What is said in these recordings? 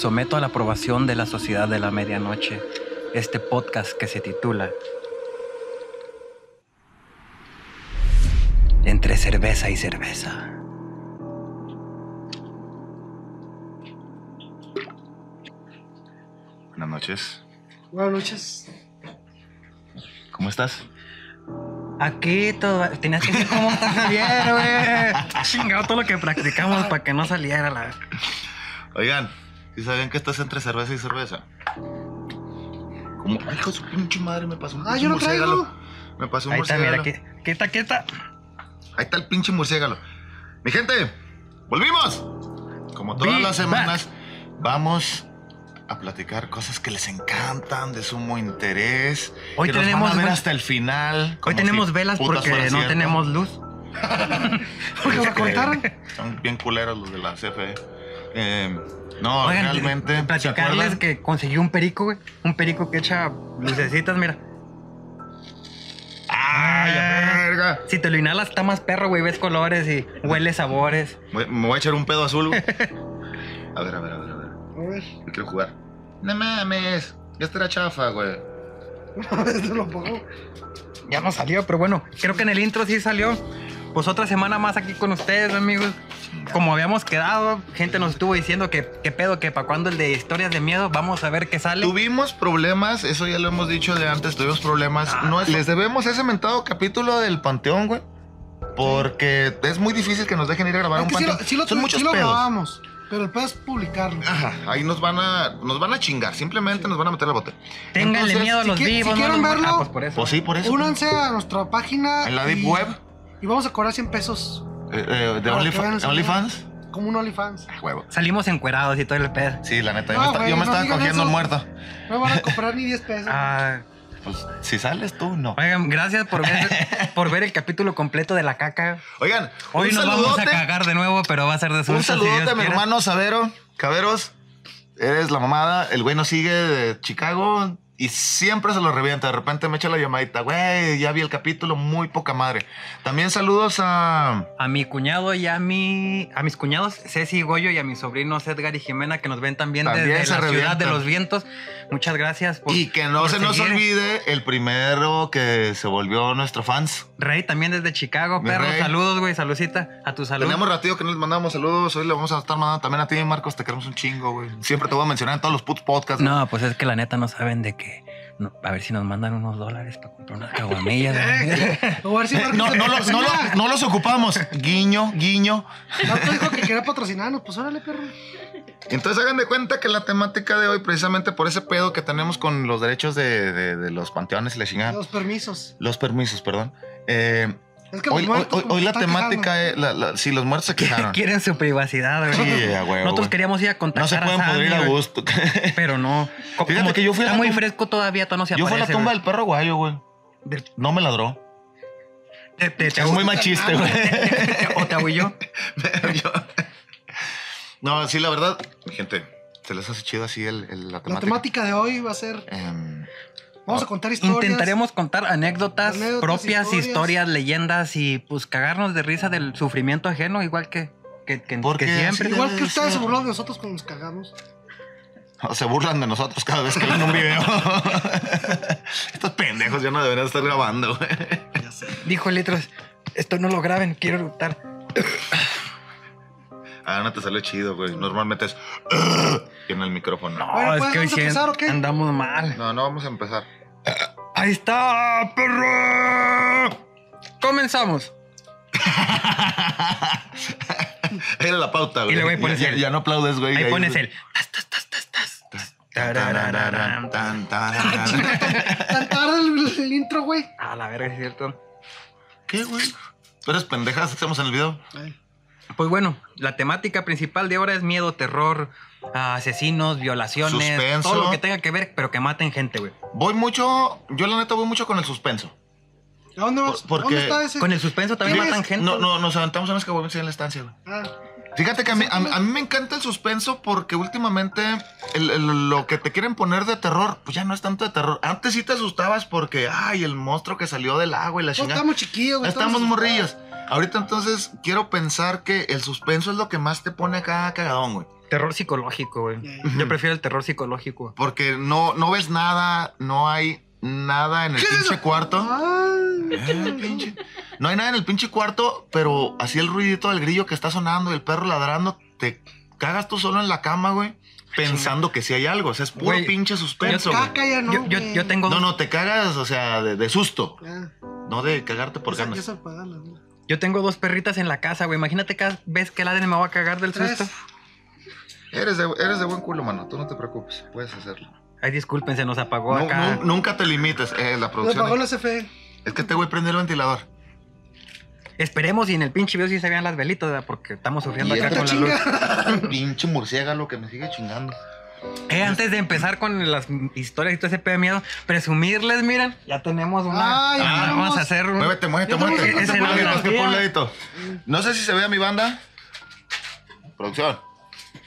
someto a la aprobación de la Sociedad de la Medianoche este podcast que se titula Entre cerveza y cerveza. Buenas noches. Buenas noches. ¿Cómo estás? Aquí todo. Tenías que decir cómo está Javier, güey. Chingado todo lo que practicamos para que no saliera la. Oigan, ¿sí sabían que estás entre cerveza y cerveza? Como, ay, hijo de su pinche madre, me pasó un Ah, pinche yo no murciélago. traigo. Me pasó un Ahí está, mira, murciélago. aquí. Quieta, quieta. Ahí está el pinche murciélago. Mi gente, volvimos. Como todas Be las semanas, vamos a platicar cosas que les encantan, de sumo interés. Hoy que nos tenemos van a ver ve- hasta el final. Hoy tenemos si velas porque no cierto. tenemos luz. Porque me Que contaron. Son bien culeros los de la CFE. Eh, no, Oigan, realmente. ¿se platicarles que conseguí un perico, güey. Un perico que echa lucecitas, mira. ¡Ay, a verga! Si te lo inhalas, está más perro, güey. Ves colores y huele sabores. Me me voy a echar un pedo azul, güey. A ver, a ver, a ver, a ver. A ver, Yo quiero jugar. No mames. Ya estará chafa, güey. esto lo pongo. Ya no salió, pero bueno, creo que en el intro sí salió. Pues otra semana más aquí con ustedes, amigos. Como habíamos quedado, gente nos estuvo diciendo que qué pedo, que para cuando el de historias de miedo, vamos a ver qué sale. Tuvimos problemas, eso ya lo hemos dicho de antes, tuvimos problemas. Ah, no es- les debemos ese mentado capítulo del Panteón, güey. Porque es muy difícil que nos dejen ir a grabar Es un que sí lo, panteón. sí lo, Son muchos sí lo pedos. grabamos, pero el pedo es publicarlo. Ajá, ahí nos van a nos van a chingar, simplemente nos van a meter la bote. Ténganle miedo a si los si vivos, no quieren verlo, Ah, pues por eso. Pues sí, por eso. Únanse a nuestra página. En la Deep Web. Y vamos a cobrar 100 pesos. Eh, eh, de ese OnlyFans. Como un OnlyFans. Ah, huevo. Salimos encuerados y todo el pedo. Sí, la neta, yo me, esta- güey, yo me no estaba cogiendo eso. un muerto. No me van a comprar ni 10 pesos. Ah, Pues si sales tú, no. oigan, gracias por ver, por ver el capítulo completo de la caca. Oigan, Hoy un nos vamos a cagar de nuevo, pero va a ser de susto. Un si saludote Dios a mi hermano Savero. Caberos, eres la mamada. El güey nos sigue de Chicago y siempre se lo revienta. De repente me echa la llamadita. Güey, ya vi el capítulo, muy poca madre. También saludos a. A mi cuñado y a mi a mis cuñados Ceci y Goyo y a mis sobrinos Edgar y Jimena que nos ven también, También desde se la ciudad de los vientos. Muchas gracias por Y que no se nos olvide el primero que se volvió nuestro fans. Rey también desde Chicago, perro. Saludos, güey. Salucita a tu salud. Tenemos ratito que no les mandamos saludos. Hoy le vamos a estar mandando también a ti, Marcos. Te queremos un chingo, güey. Siempre te voy a mencionar en todos los putos podcasts. No, pues es que la neta no saben de que. No, a ver si nos mandan unos dólares para comprar unas caguamillas. güey. O a ver si No, no, no, lo- no los ocupamos. Guiño, guiño. Marcos dijo que quería patrocinarnos. Pues órale, perro. Entonces hagan de cuenta que la temática de hoy, precisamente por ese pedo que tenemos con los derechos de, de- de los panteones y la chingada. Los permisos. Los permisos, perdón. Eh, Es que hoy, la temática es. La, la- sí, los muertos se quejaron. Quieren su privacidad, güey. Sí, huevo, Nosotros güey. queríamos ir a contactar No se pueden a Sandy, pudrir a güey, gusto. Pero no. Co- Fíjate como que yo fui a Está la muy tumba- fresco todavía, todavía no se Yo fui a la aparece, tumba güey. del perro guayo, güey. Del- No me ladró. te- te- te- Es muy machista, güey. O te ahuilló. Yo- No, sí, la verdad, mi gente, se les hace chido así el, el- la La temática. temática de hoy va a ser. Em, Vamos a contar historias. Intentaremos contar anécdotas, Anécdotas, propias, historias. historias. leyendas y pues cagarnos de risa del sufrimiento ajeno, igual que, que, que- Porque que siempre. así Igual que ustedes se burlan de nosotros cuando nos cagamos. se burlan de nosotros cada vez que ven un video. Estos pendejos ya no deberían estar grabando, güey. Dijo Litros, esto no lo graben, quiero eructar. Ah, no te salió chido, güey. Normalmente es en el micrófono. No, Bueno, es pues, que hoy ¿vamos a empezar o qué? andamos mal. No, no vamos a empezar. Ahí está, perro. Comenzamos. Era la pauta, güey. Y luego ahí pones ya, el- ya no aplaudes, güey. Ahí pones el. tas, tas, tas, tas, tas. Tan. Tan tarde el, el intro, güey. A la verga, es cierto. ¿Qué, güey? ¿Tú eres pendejas hacemos en el video? Ay, Pues bueno, la temática principal de ahora es miedo, terror, asesinos, violaciones, Suspenso. todo lo que tenga que ver, pero que maten gente, güey. Voy mucho, yo la neta voy mucho con el suspenso. ¿A dónde vas? Por- porque- ¿Dónde está ese? Con el suspenso también ¿Qué matan gente. No, no, nos aventamos unas caguamas en la estancia, güey. Ah, Fíjate que a mí, a, mí- a mí me encanta el suspenso porque últimamente el- el- lo que te quieren poner de terror, pues ya no es tanto de terror. Antes sí te asustabas porque, ay, el monstruo que salió del agua y la chingada. estamos chiquillos, güey. Estamos morrillos. Ahorita entonces quiero pensar que el suspenso es lo que más te pone acá cagadón, güey. Terror psicológico, güey. Yo prefiero el terror psicológico. Porque no, no ves nada, no hay nada en el ¿Qué es pinche cuarto. Ay, Eh, pinche. No hay nada en el pinche cuarto, pero así el ruidito del grillo que está sonando y el perro ladrando, te cagas tú solo en la cama, güey, pensando que sí hay algo. O sea, es puro Güey, pinche suspenso, güey. caca ya no. yo, yo, yo tengo No, no, te cagas, o sea, de, de susto, Ya, no de cagarte por ganas. Yo tengo dos perritas en la casa, güey. Imagínate cada vez que ladren me voy a cagar del Tres. susto. Eres de, eres de buen culo, mano. Tú no te preocupes, puedes hacerlo. Ay, disculpen, se nos apagó acá. nu- nunca te limites. Eh, la producción. apagó la CFE. Es que este güey prende el ventilador. Esperemos y en el pinche video sí se vean las velitas, ¿verdad? porque estamos sufriendo acá con la luz. chinga. Pinche murciélago que me sigue chingando. Eh, antes de empezar con las historias y todo ese pedo de miedo, presumirles, miren, ya tenemos una. Ay, Ah, vamos. vamos a hacer un. Muévete, muévete, muévete. No sé si se vea mi banda. Producción.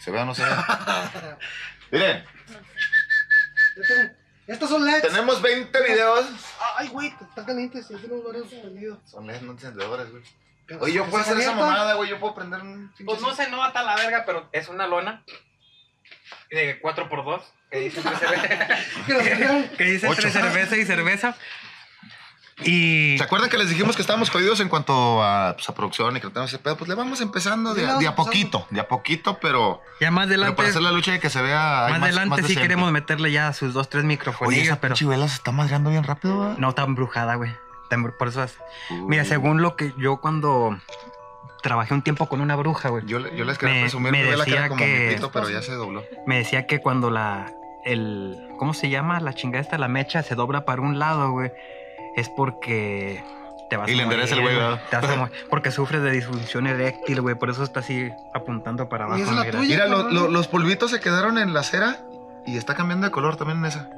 ¿Se vea o no se vea? Miren, Estos son LEDs. tenemos 20 videos. Ay, güey, está caliente. Sí, tenemos varios prendidos. Son LED, no encendedores, güey. Oye, yo puedo hacer esa mamada, güey. Yo puedo prender un. Pues no se nota la verga, pero es una lona de 4x2 que dice Que dice entre cerveza y cerveza. Y. ¿Se acuerdan que les dijimos que estábamos jodidos en cuanto a, pues, a producción y que tenemos ese pedo? Pues le vamos empezando de, Sí, a poquito, de a poquito, pero, Ya más pero adelante. para hacer la lucha de que se vea. Más adelante sí decente. queremos meterle ya sus dos, tres Oye, microfonillos, esa pero pinche vela se está madreando bien rápido, ¿verdad? no tan brujada, güey. Por eso es. Uy. Mira, según lo que yo cuando trabajé un tiempo con una bruja, güey, Yo, le- yo les quería Me- presumir me mi vela que era decía como que- mi pito, pero ya se dobló. me decía que cuando la. El, ¿Cómo se llama? La chingada esta, la mecha se dobla para un lado, güey. Es porque. Te vas Y a le endereza el güey, güey. ¿verdad? Te vas a morir, Porque sufres de disfunción eréctil, güey. Por eso está así apuntando para abajo. esa es la mira. tuya. Mira, lo- cabrón. lo- los polvitos se quedaron en la cera y está cambiando de color también en esa.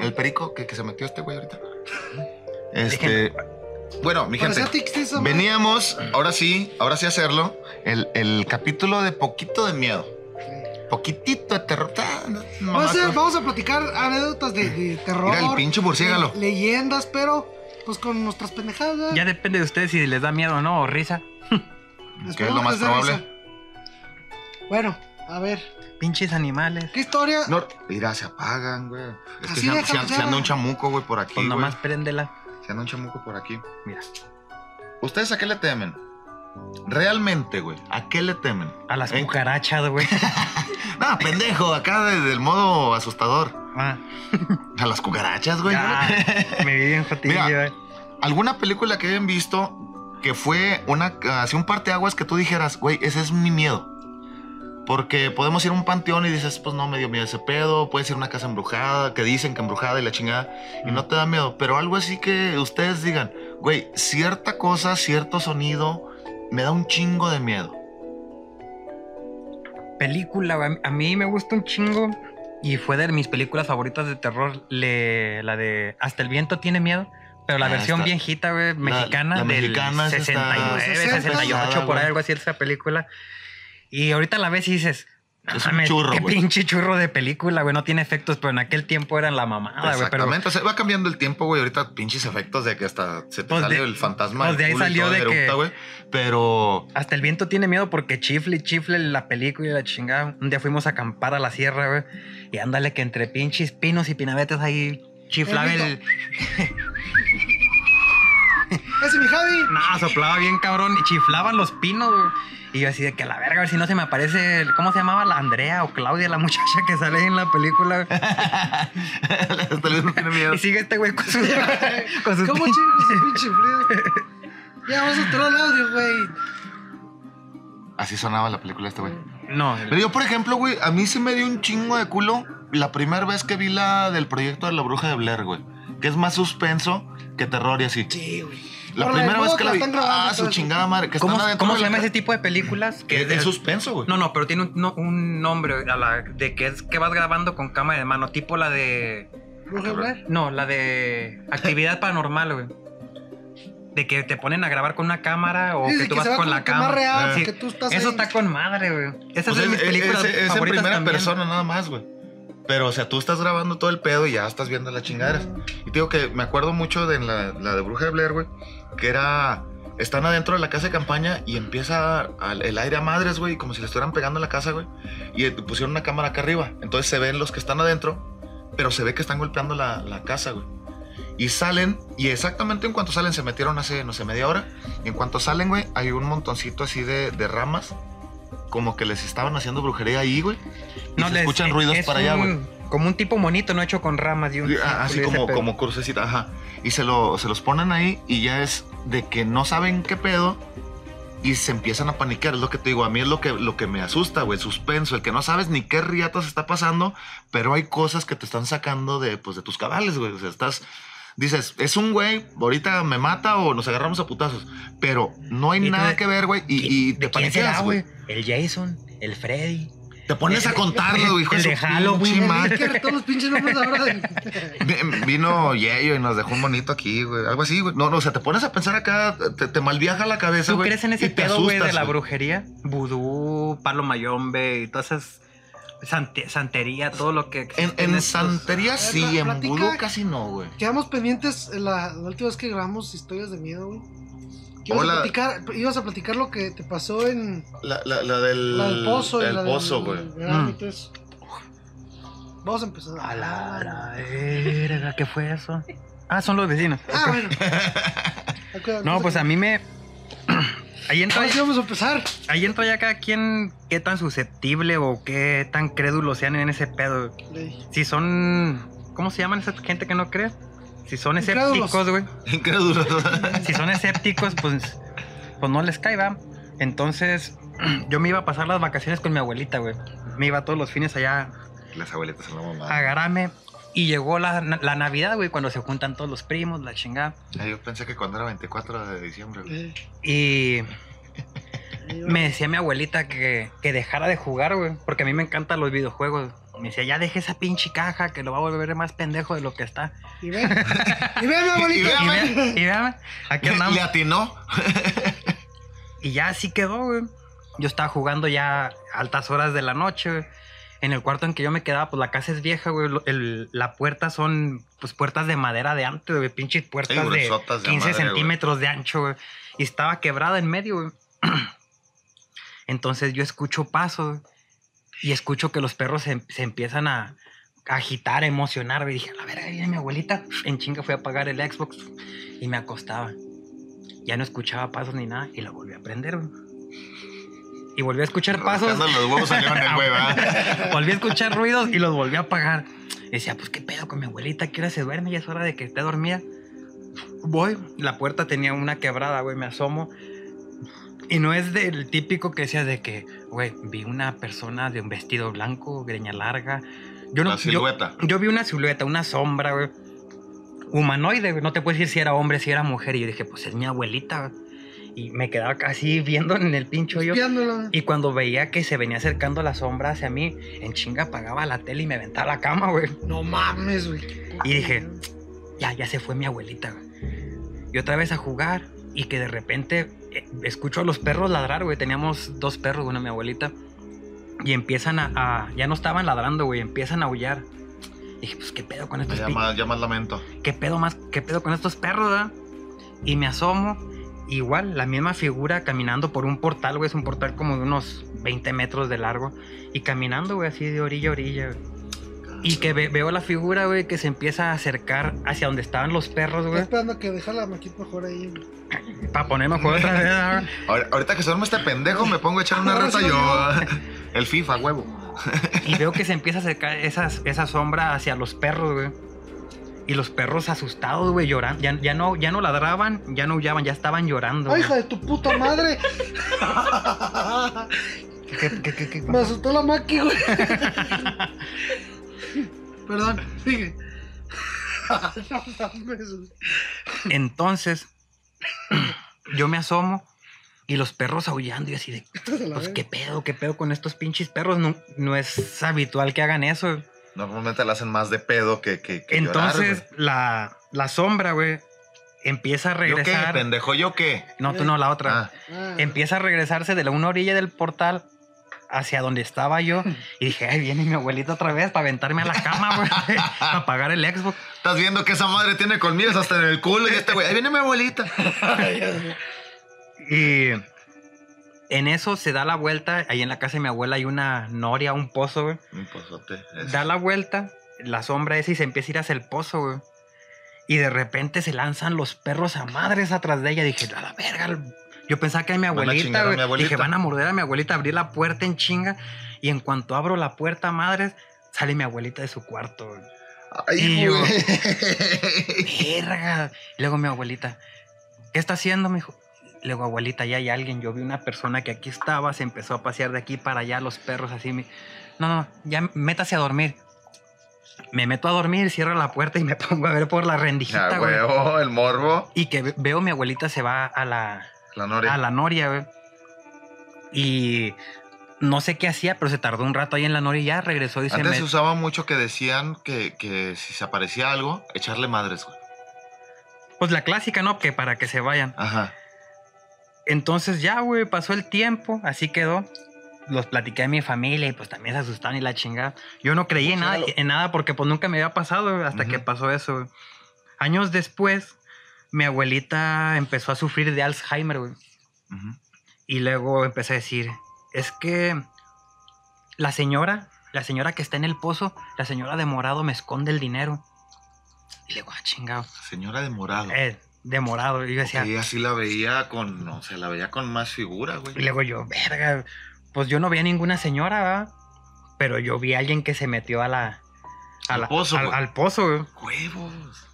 El perico que, que se metió este güey ahorita. Este. Bueno, mi gente. Veníamos, ahora sí, ahora sí hacerlo. El, el capítulo de poquito de miedo. Poquitito de terror. Ah, no, Vamos a, hacer- vamos a platicar anécdotas de, de terror. Mira el pinche murciélago. le- Leyendas, pero pues con nuestras pendejadas. Ya depende de ustedes si les da miedo o no, o risa. Que es lo más probable. risa. Bueno, a ver, Pinches animales. ¿qué historia? No, mira, se apagan, güey. Es que se, se se anda un chamuco, güey, por aquí. Pues güey. nomás préndela. Se anda un chamuco por aquí. Mira. ¿Ustedes a qué le temen? Realmente, güey. ¿A qué le temen? A las ¿Eh? cucarachas, güey. No, pendejo, acá de- del modo asustador. Ah, A las cucarachas, güey. me vi eh. ¿Alguna película que hayan visto que fue una, así un parteaguas que tú dijeras, güey, ese es mi miedo? Porque podemos ir a un panteón y dices, pues no me dio miedo ese pedo. Puedes ir a una casa embrujada, que dicen que embrujada y la chingada, y no te da miedo. Pero algo así que ustedes digan, güey, cierta cosa, cierto sonido, me da un chingo de miedo. Película. A mí me gusta un chingo. Y fue de mis películas favoritas de terror. le- la de Hasta el viento tiene miedo. Pero la Ah, versión está- viejita, güey, mexicana la del mexicana, esa está- 69, 60, 68, por ahí algo así esa película. Y ahorita la ves y dices, Es un "Mames, churro, Qué güey". pinche churro de película, güey. No tiene efectos, pero en aquel tiempo eran la mamada, güey. Pero Exactamente. O sea, va cambiando el tiempo, güey. Ahorita pinches efectos de que hasta se te Pues sale de- el fantasma. pues de ahí salió de que- eructa, güey. Pero hasta el viento tiene miedo porque chifle y chifle la película y la chingada. Un día fuimos a acampar a la sierra, güey. Y ándale que entre pinches pinos y pinabetes ahí chiflaba El. Ese mi Javi. No, soplaba bien cabrón y chiflaban los pinos, güey. Y yo así de que a la verga, a ver si no se me aparece. el- ¿Cómo se llamaba? La Andrea o Claudia, la muchacha que sale ahí en la película. hasta el no tiene miedo. Y sigue este güey con sus. con sus ¿Cómo pin- chingo ese pinche frío? Ya vamos a otro el audio, güey. Así sonaba la película este güey. No, Pero yo, por ejemplo, güey, a mí sí me dio un chingo de culo la primera vez que vi la del proyecto de la bruja de Blair, güey. Que es más suspenso que terror y así. Sí, güey. La Por primera vez que la vi. están grabando y Ah, su chingada madre. Que ¿Cómo, están se la llama ese tipo de películas? Que es de suspenso, güey. No, no, pero tiene un, no, un nombre a la, de que es que vas grabando con cámara de mano, tipo la de. No, la de actividad paranormal, güey. De que te ponen a grabar con una cámara o Sí, que tú que vas se va con la cámara. real, Sí. porque tú estás Eso ahí. está con madre, güey. Esa Pues es de mis películas es- es en favoritas primera también. persona nada más, güey. Pero, o sea, tú estás grabando todo el pedo y ya estás viendo las chingaderas. Y te digo que me acuerdo mucho de la, la de Bruja de Blair, güey, que era están adentro de la casa de campaña y empieza el aire a madres, güey, como si le estuvieran pegando en la casa, güey. Y pusieron una cámara acá arriba. Entonces se ven los que están adentro, pero se ve que están golpeando la, la casa, güey. Y salen, y exactamente en cuanto salen, se metieron hace, no sé, media hora. Y en cuanto salen, güey, hay un montoncito así de, de ramas. Como que les estaban haciendo brujería ahí, güey. Y se les- escuchan ruidos es para allá, güey. Como un tipo monito, no hecho con ramas un. Ah, Así como, como crucecita, ajá. Y se, lo, se los ponen ahí y ya es de que no saben qué pedo y se empiezan a paniquear. Es lo que te digo, a mí es lo que, lo que me asusta, güey, el suspenso, el que no sabes ni qué riatas está pasando, pero hay cosas que te están sacando de, pues, de tus cabales, güey. O sea, estás... Dices, es un güey, ahorita me mata o nos agarramos a putazos. Pero no hay tú nada de- que ver, güey. Y, y te ¿De quién será, paniqueas, güey. El Jason, el Freddy. Te pones a contarlo, güey. hijo El su de Halloween. todos los pinches nombres ahora Vino Yeyo y nos dejó un monito aquí, güey. Algo así, güey. No, no, o sea, te pones a pensar acá, te, te malviaja la cabeza, ¿Tú güey. crees en ese pedo, güey, de la brujería? Vudú, palo mayombe y todas esas. Sante- santería, todo lo que. En, en estos- santería sí, en vudú casi no, güey. Quedamos pendientes en la, la última vez que grabamos historias de miedo, güey. Ibas, Hola. a platicar, ibas a platicar lo que te pasó en La, la, la del... la del pozo el la pozo, güey. Mm. Vamos a empezar. A la, la verga, ¿qué fue eso? Ah, son los vecinos. Ah, bueno. No, pues a mí me. Ahí entra, Ahora sí vamos a empezar. ahí entra ya cada quien qué tan susceptible o qué tan crédulos sean en ese pedo. Ley. Si son. ¿Cómo se llaman esa gente que no cree? Si son Incrédulos. escépticos, güey. Incrédulo. Si son escépticos, pues, pues no les caiga. Entonces, yo me iba a pasar las vacaciones con mi abuelita, güey. Me iba todos los fines allá Las abuelitas son la mamá. a agarrarme. Y llegó la, la Navidad, güey, cuando se juntan todos los primos, la chingada. Ah, Yo pensé que cuando era 24 de diciembre, güey. Y me decía mi abuelita que, que dejara de jugar, güey. Porque a mí me encantan los videojuegos. Me decía, ya deje esa pinche caja que lo va a volver más pendejo de lo que está. Y ven. Y ven, mi abuelita. Y Y, ve- y véame, aquí andamos. Le atinó. Y ya así quedó, güey. Yo estaba jugando ya altas horas de la noche, güey. En el cuarto en que yo me quedaba, pues la casa es vieja, güey. El- la puerta son, pues, puertas de madera de antes, güey. Pinches puertas Sí, de gruesotas de 15 madre, güey. centímetros de ancho, güey. Y estaba quebrada en medio, güey. Entonces yo escucho pasos güey, y escucho que los perros se, se empiezan a a agitar, a emocionar. güey. Y dije, a la verga, ahí viene mi abuelita. En chinga fui a apagar el Xbox y me acostaba. Ya no escuchaba pasos ni nada y la volví a prender, güey. Y volví a escuchar pasos. Los huevos salieron del güey, ¿verdad? volví a escuchar ruidos y los volví a apagar. Y decía, pues qué pedo con mi abuelita, ¿qué hora se duerme? Ya es hora de que esté dormida. Voy, la puerta tenía una quebrada, güey, me asomo. Y no es del típico que decía de que, güey, vi una persona de un vestido blanco, greña larga. Yo no, La yo- silueta. Yo, vi una silueta, una sombra, güey. Humanoide, güey. No te puedes decir si era hombre, si era mujer. Y yo dije, pues es mi abuelita, güey. Y me quedaba casi viendo en el pincho yo. Y cuando veía que se venía acercando la sombra hacia mí, en chinga apagaba la tele y me aventaba la cama, güey. No mames, güey. Y dije, ya, ya se fue mi abuelita, güey. Y otra vez a jugar y que de repente eh, escucho a los perros ladrar, güey. Teníamos dos perros, una mi abuelita. Y empiezan a, a- ya no estaban ladrando, güey, empiezan a aullar. Y dije, pues qué pedo con estos más, ya más lamento. ¿Qué pedo más? ¿Qué pedo con estos perros, verdad? Y me asomo, igual, la misma figura caminando por un portal, güey, es un portal como de unos 20 metros de largo. Y caminando, güey, así de orilla a orilla, güey. Y que ve- veo la figura, güey, que se empieza a acercar hacia donde estaban los perros, Estoy güey. esperando que deja la maquita mejor ahí. güey. Para ponerme a jugar otra vez, Ahorita que se duerme este pendejo, me pongo a echar una reta yo. El FIFA, huevo. Y veo que se empieza a acercar esas, esa sombra hacia los perros, güey. Y los perros asustados, güey, llorando. Ya, ya, no, ya no ladraban, ya no huyaban, ya estaban llorando. ¡Ay, hija de tu puta madre! ¿Qué- qué- qué- qué- Me asustó la maqui, güey. Perdón, sigue. Entonces, yo me asomo y los perros aullando y así de, pues qué pedo, qué pedo con estos pinches perros. No, no es habitual que hagan eso. Normalmente le hacen más de pedo que, que, que Entonces, llorar, la, la sombra, güey, empieza a güey. ¿Yo qué, regresar. pendejo? ¿Yo qué? No, tú no, la otra. Ah, Ah, Empieza a regresarse de la una orilla del portal hacia donde estaba yo. Y dije, ay, viene mi abuelita otra vez para aventarme a la cama, güey, para apagar el Xbox. Estás viendo que esa madre tiene colmillos hasta en el culo y este güey. Ahí viene mi abuelita. Y en eso se da la vuelta. Ahí en la casa de mi abuela hay una noria, un pozo, güey. Un pozote. Da la vuelta, la sombra esa y se empieza a ir hacia el pozo, güey. Y de repente se lanzan los perros a madres atrás de ella. Dije, a la verga. Yo pensaba que era mi abuelita, güey. Dije, van a morder a mi abuelita, abrí la puerta en chinga. Y en cuanto abro la puerta a madres, sale mi abuelita de su cuarto, güey. Ay, Y yo-. Verga. Y luego mi abuelita, ¿qué está haciendo? Me dijo. Luego, abuelita, ya hay alguien. Yo vi una persona que aquí estaba, se empezó a pasear de aquí para allá, los perros así. me- No, no, ya métase a dormir. Me meto a dormir, cierro la puerta y me pongo a ver por la rendijita, Ah, güey. el morbo. Y que ve- veo mi abuelita se va a la, La noria. a la noria, güey. Y no sé qué hacía, pero se tardó un rato ahí en la noria y ya regresó y se Antes se usaba mucho que decían que, que si se aparecía algo, echarle madres, güey. Pues la clásica, ¿no? Que para que se vayan. Ajá. Entonces ya, güey, pasó el tiempo, así quedó. Los platiqué a mi familia y pues también se asustaron y la chingada. Yo no creí en nada, Claro. en nada porque pues nunca me había pasado hasta que pasó eso. Años después, mi abuelita empezó a sufrir de Alzheimer, güey. Y luego empecé a decir, es que la señora, la señora que está en el pozo, la señora de morado me esconde el dinero. Y le digo, ah, chingado. Señora de morado. Eh, de morado. Y yo decía, Y así la veía con, o sea, la veía con más figura, güey. Y luego yo, verga, pues yo no vi a ninguna señora, ¿verdad? Pero yo vi a alguien que se metió a la... a Al la- pozo, al, pozo, güey. Huevos.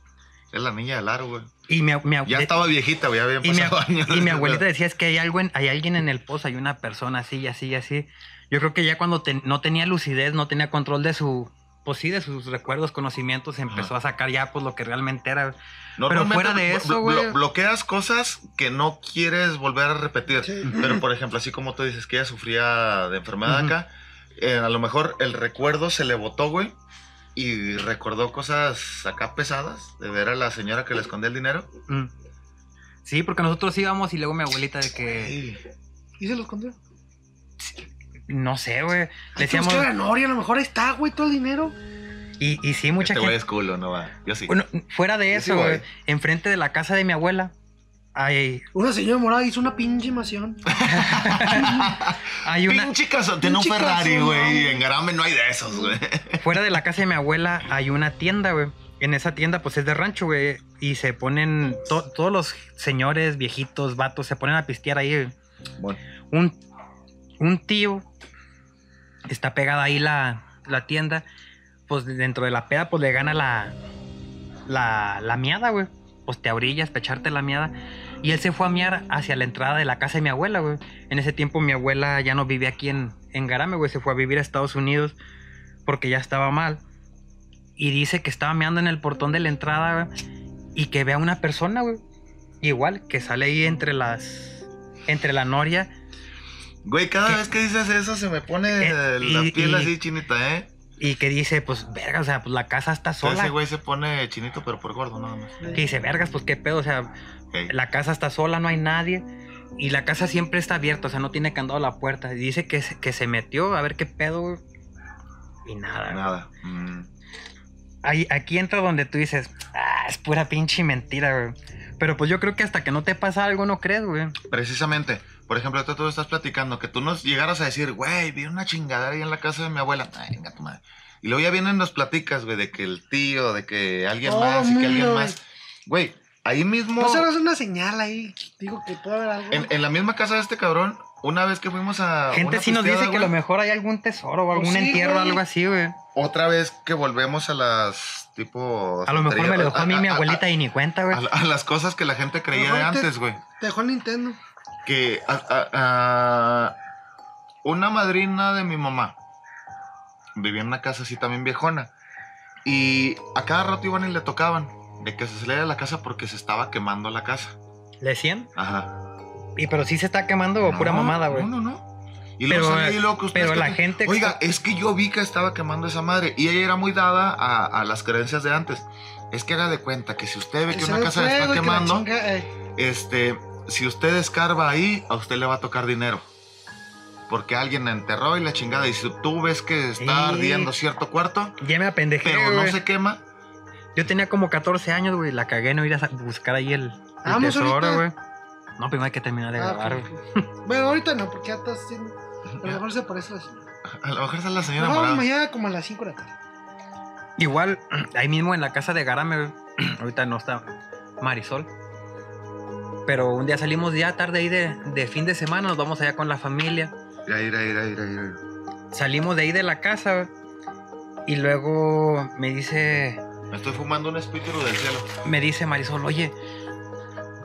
Es la niña del aro, güey. Y mi, mi- Ya estaba viejita, güey. Ya habían y mi, pasado años. y mi abuelita decía, es que hay, algo en- hay alguien en el pozo, hay una persona así así así. Yo creo que ya cuando te- no tenía lucidez, no tenía control de su... Pues sí, de sus recuerdos, conocimientos, empezó Ajá. a sacar ya pues lo que realmente era. Normalmente fuera de eso, blo- güey. bloqueas cosas que no quieres volver a repetir. Sí. Pero, por ejemplo, así como tú dices que ella sufría de enfermedad acá, eh, a lo mejor el recuerdo se le botó, güey. Y recordó cosas acá pesadas de ver a la señora que le escondía el dinero. Mm. Sí, porque nosotros íbamos y luego mi abuelita de que... Ey, ¿Y se lo escondió? No sé, güey. Que Decíamos... la Noria, a lo mejor ahí está, güey, todo el dinero. Y, y sí, mucha este gente... es culo, no va. Yo sí. Bueno, fuera de Yo eso, güey, enfrente de la casa de mi abuela hay, Una señora morada hizo una pinche invasión. hay una Pinche casón, tiene un Ferrari, güey. En Garame no hay de esos, güey. fuera de la casa de mi abuela hay una tienda, güey. En esa tienda pues es de rancho, güey, y se ponen to- todos los señores, viejitos, vatos se ponen a pistear ahí. Bueno, Un un tío está pegada ahí la, la tienda, pues dentro de la peda pues le gana la la, la miada, güey. Pues te abrillas para echarte la miada. Y él se fue a miar hacia la entrada de la casa de mi abuela, güey. En ese tiempo mi abuela ya no vivía aquí en, en Garame, güey. Se fue a vivir a Estados Unidos porque ya estaba mal. Y dice que estaba meando en el portón de la entrada. Y que ve a una persona, güey. Igual, que sale ahí entre las... Entre la noria. Güey, cada vez que dices eso se me pone Eh, la y- piel y- así chinita, ¿eh? Y que dice, pues, verga, o sea, pues la casa está sola. Ese güey se pone chinito, pero por gordo, nada más. Que dice, vergas, pues qué pedo, o sea, la casa está sola, no hay nadie. Y la casa siempre está abierta, o sea, no tiene candado la puerta. Y dice que, se- que se metió a ver qué pedo. Y nada. Nada. Mm. Ahí, aquí entra donde tú dices, ah, es pura pinche mentira, güey. Pero pues yo creo que hasta que no te pasa algo, no crees, güey. Precisamente, por ejemplo, tú, tú estás platicando que tú nos llegaras a decir, güey, vi una chingadera ahí en la casa de mi abuela. Ay, venga tu madre. Y luego ya vienen los platicas, güey, de que el tío, de que alguien Todo más y que alguien más. Güey, ahí mismo, No se hace una señal ahí. Digo que puede haber algo. en, en la misma casa de este cabrón, una vez que fuimos a. Gente sí nos dice que a lo mejor hay algún tesoro o algún Pues sí, entierro o algo así, güey. Otra vez que volvemos a las tipo. A lo mejor me lo dejó a mí mi abuelita y ni cuenta, güey. A, a las cosas que la gente creía de te- antes, güey. Te dejó el Nintendo. Que a- a- a- una madrina de mi mamá vivía en una casa así también viejona y a cada rato iban y le tocaban de que se saliera de la casa porque se estaba quemando la casa. ¿Le decían? Ajá. Y pero sí se está quemando o pura No, mamada, güey. No, no, no. Y luego Pero, que ustedes pero la gente- Oiga, es que yo vi que estaba quemando esa madre y ella era muy dada a, a las creencias de antes. Es que haga de cuenta que si usted ve que una casa le está que quemando, chinga, eh, este, si usted escarba ahí, a usted le va a tocar dinero. Porque alguien la enterró y la chingada. Y si tú ves que está Sí. ardiendo cierto cuarto, Ya me apendejé, pero no se quema, Yo tenía como 14 años, güey. La cagué en no ir a buscar ahí el, el Vamos tesoro, güey. No, primero hay que terminar de Ah, grabar, güey. Bueno, ahorita no, porque ya estás haciendo. A lo mejor se parece a la señora. A lo mejor es la señora No, morada. mañana como a las 5 de la tarde. Igual, ahí mismo en la casa de Garame, güey, ahorita no está Marisol. Pero un día salimos ya tarde ahí de, de fin de semana, nos vamos allá con la familia. Mira, mira, mira, mira, mira. Salimos de ahí de la casa, y luego me dice, Me estoy fumando un espíritu del cielo. me dice Marisol, oye,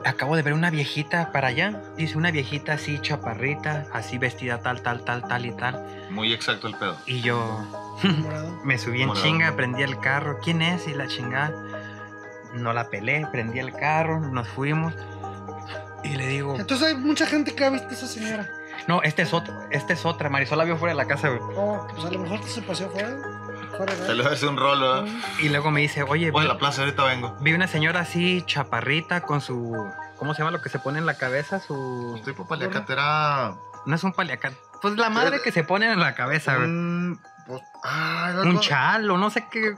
acabo de ver una viejita para allá. Dice una viejita así chaparrita, así vestida tal, tal, tal, tal y tal. Muy exacto el pedo. Y yo me subí en Morado. chinga, prendí el carro. ¿Quién es? Y la chingada. No la pelé, prendí el carro, nos fuimos. Y le digo, Entonces hay mucha gente que ha visto a esa señora. no, este es otro, este es otra. Marisol la vio fuera de la casa, güey. Oh, pues a lo mejor se paseó afuera. Fuera Te de le voy a hacer un rolo. ¿eh? Y luego me dice, oye, Voy a la plaza, ahorita vengo. vi una señora así chaparrita con su, ¿cómo se llama lo que se pone en la cabeza? Su, Tipo paliacatera. no es un paliacate. Pues la madre que se pone en la cabeza, güey. Un, pues, ah, Un chal o no sé qué.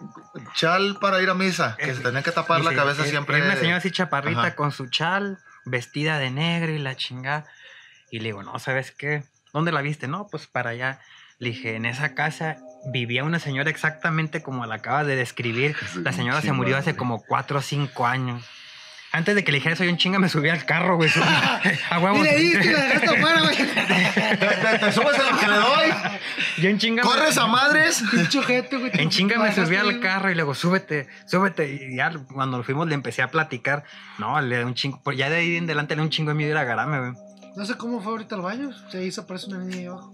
chal para ir a misa. Que Es- se tenía que tapar la cabeza "Es- siempre. Era una señora así chaparrita Ajá. con su chal, vestida de negro y la chingada. Y le digo, no, ¿sabes qué? ¿Dónde la viste? No, pues para allá. Le dije, en esa casa vivía una señora exactamente como la acabas de describir. La señora se murió hace como cuatro o cinco años. Antes de que le dijera eso, yo en chinga me subí al carro, güey. A huevo. Y le diste y la dejaste afuera, güey. Te, te- te subes a lo que le doy. Yo en chinga. me- Corres a madres. Pinche ojete, güey. En chinga me subí al ahí, carro y luego súbete, súbete. Y ya cuando nos fuimos le empecé a platicar. No, le da un chingo. pues Ya de ahí en adelante le da un chingo de miedo ir a Garame, güey. No sé cómo fue ahorita al baño. Se hizo aparece una niña ahí abajo.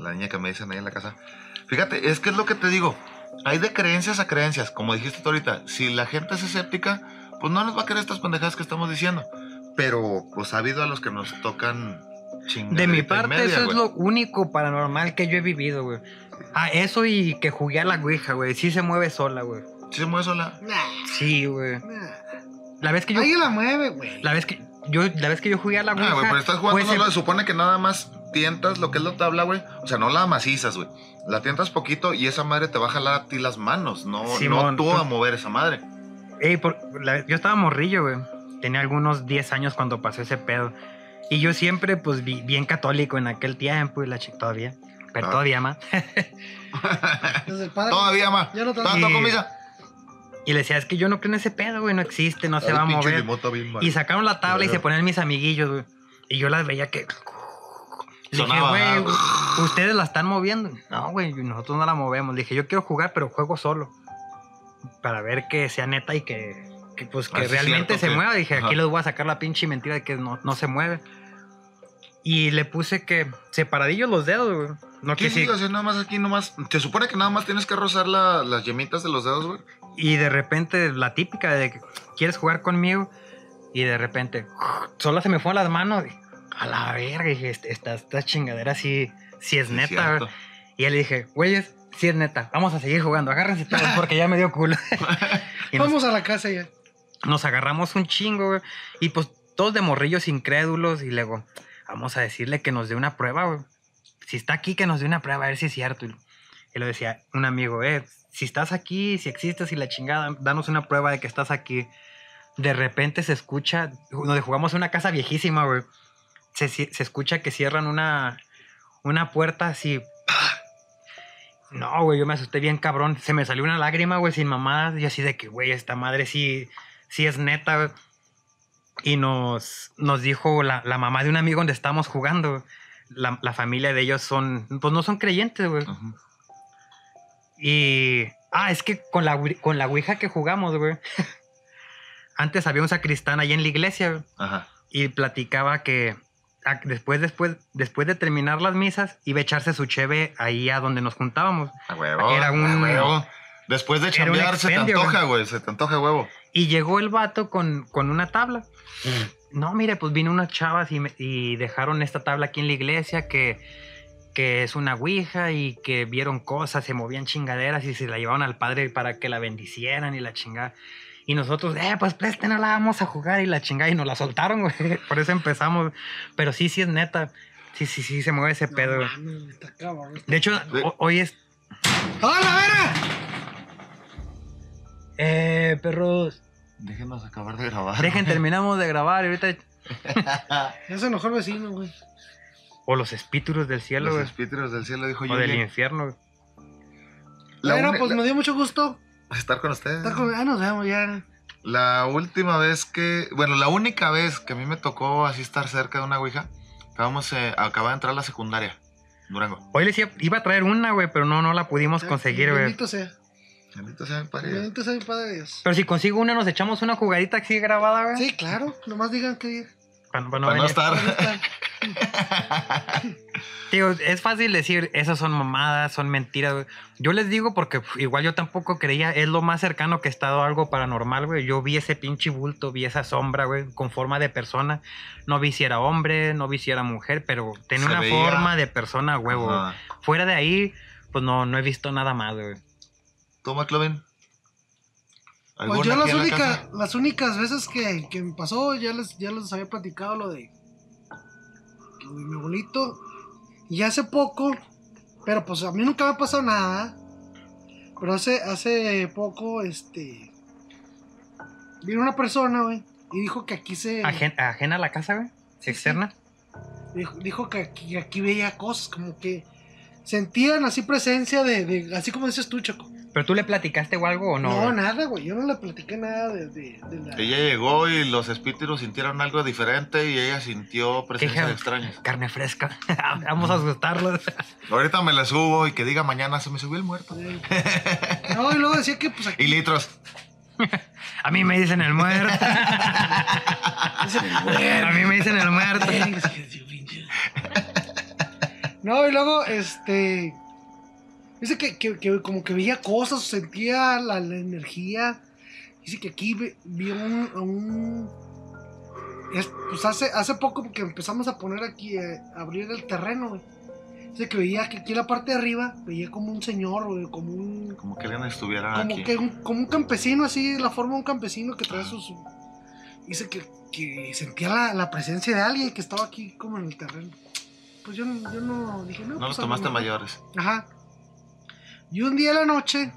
La niña que me dicen ahí en la casa. Fíjate, es que es lo que te digo. Hay de creencias a creencias. Como dijiste tú ahorita, si la gente es escéptica, pues no nos va a creer estas pendejadas que estamos diciendo. Pero, pues ha habido a los que nos tocan chingaderita De mi parte, media, eso es lo único paranormal que yo he vivido, güey. Ah, eso y que jugué a la Ouija, güey. Sí se mueve sola, güey. ¿Sí se mueve sola? Nah, Sí, güey. nah. La vez que yo. Alguien la mueve, güey. La vez que. Yo, la vez que yo jugué a la Ouija. Ah, güey, pero estás jugando, fue no ese- lo supone que nada más tientas lo que es la tabla, güey. O sea, no la macizas, güey. La tientas poquito y esa madre te va a jalar a ti las manos, no, Simón, no tú tú- a mover esa madre. Ey, por- la- yo estaba morrillo, güey. Tenía algunos 10 años cuando pasó ese pedo. Y yo siempre, pues, vi- bien católico en aquel tiempo y la chica todavía. Pero Ah. todavía más. Todavía más. Ya no te- ¿Tanto Y- comida? Y le decía, es que yo no creo en ese pedo, güey. No existe, no se va a Ay, mover. Y sacaron la tabla y se ponían mis amiguillos, güey. Y yo las veía que. Le dije, Sonaba, güey, ustedes la están moviendo. No, güey, nosotros no la movemos. Le dije, yo quiero jugar, pero juego solo. Para ver que sea neta y que, que, pues, que Ah, realmente se que- mueva. Dije, Ajá. aquí les voy a sacar la pinche mentira de que no, no se mueve. Y le puse que separadillos los dedos, güey. No ¿Qué que sí. nada más aquí, nomás. Se supone que nada más tienes que rozar la- las yemitas de los dedos, güey. Y de repente, la típica de que quieres jugar conmigo. Y de repente, solo se me fueron las manos. A la verga, dije, "Este- esta, esta chingadera sí, sí es Sí, neta. güey". Y le dije, güeyes, sí es neta. Vamos a seguir jugando. Agárrense todos porque ya me dio culo. y nos, Vamos a la casa ya. nos agarramos un chingo, güey. Y pues todos de morrillos incrédulos. Y luego, vamos a decirle que nos dé una prueba, güey. Si está aquí, que nos dé una prueba, a ver si es cierto. Y lo decía un amigo, eh, si estás aquí, si existes y la chingada, danos una prueba de que estás aquí. De repente se escucha, donde jugamos en una casa viejísima, güey. Se, se se escucha que cierran una, una puerta así. No, güey, yo me asusté bien cabrón. Se me salió una lágrima, güey, sin mamadas. Y así de que, güey, esta madre sí, sí es neta, güey. Y nos, nos dijo la, la mamá de un amigo donde estábamos jugando. La, la familia de ellos son, pues no son creyentes, güey. Y. Ah, es que con la, con la Ouija que jugamos, güey. Antes había un sacristán ahí en la iglesia, güey, Ajá. y platicaba que después, después, después de terminar las misas, iba a echarse su cheve ahí a donde nos juntábamos. A huevo. Era un- a huevo. Después de chambear se te antoja, güey. Se te antoja huevo. Y llegó el vato con, con una tabla. No, mire, pues vino unas chavas y dejaron esta tabla aquí en la iglesia que, que es una ouija y que vieron cosas, se movían chingaderas y se la llevaron al padre para que la bendicieran y la chingada. Y nosotros, eh, pues préstenos, la vamos a jugar y la chingada y nos la soltaron, güey. Por eso empezamos. Pero sí, sí es neta. Sí, sí, sí, se mueve ese pedo. No está cabrón. De hecho, ho- hoy es... ¡Ah, la verga! Eh, perros. Déjenos acabar de grabar. Dejen, terminamos de grabar y ahorita. Ya se enojó el vecino, güey. O los espíritus del cielo, Los güey. espíritus del cielo, dijo O yo. del infierno, güey. La pues la- me dio mucho gusto estar con ustedes. estar con. Ah, nos vemos ya. La última vez que, bueno, la única vez que a mí me tocó así estar cerca de una ouija, acabamos, eh, acaba de entrar a la secundaria, Durango. Hoy les iba, iba a traer una, güey, pero no, no la pudimos conseguir, güey. Bendito sea. Bendito sea mi padre. Bendito sea mi padre Dios. Pero si consigo una, nos echamos una jugadita así grabada, güey. Sí, claro. Nomás digan que. Para, para no Para no estar. Digo, es fácil decir, esas son mamadas, son mentiras. Yo les digo porque igual yo tampoco creía, es lo más cercano que he estado a algo paranormal, güey. Yo vi ese pinche bulto, vi esa sombra, güey, con forma de persona. No vi si era hombre, no vi si era mujer, pero tenía Se una veía. forma de persona, huevo. Fuera de ahí, pues no, no he visto nada más, güey. ¿Tú, McLovin? Pues ¿Alguna yo las, la las únicas veces que, que me pasó, ya les, ya les había platicado lo de, lo de mi abuelito. Y hace poco, pero pues a mí nunca me ha pasado nada. Pero hace, hace poco, este. Vino una persona, güey, y dijo que aquí se. Ajen- ajena a la casa, güey. Sí, Externa. Dijo, dijo que aquí, aquí veía cosas, como que sentían así presencia de, de- así como dices tú, Choco. ¿Pero tú le platicaste o algo o no? No, nada, güey. Yo no le platiqué nada de, de- de la. Ella llegó y los espíritus sintieron algo diferente y ella sintió ¿Qué presencias je- extrañas. Carne fresca. Vamos a asustarlos. Ahorita me la subo y que diga mañana se me subió el muerto. No, y luego decía que pues aquí Y litros. A mí me dicen el muerto. A mí me dicen el muerto. No, y luego, este. Dice que, que, que como que veía cosas, sentía la, la energía. Dice que aquí vio un. un- es- pues hace, hace poco que empezamos a poner aquí, eh, a abrir el terreno, güey. Dice que veía que aquí en la parte de arriba, veía como un señor, güey, como un. Como que alguien estuviera como aquí. que un, como un campesino, así, la forma de un campesino que trae sus. Dice que, que sentía la, la presencia de alguien que estaba aquí como en el terreno. Pues yo, no- yo no dije, no. No pues, los lo tomaste mayores. Ajá. Y un día en la noche,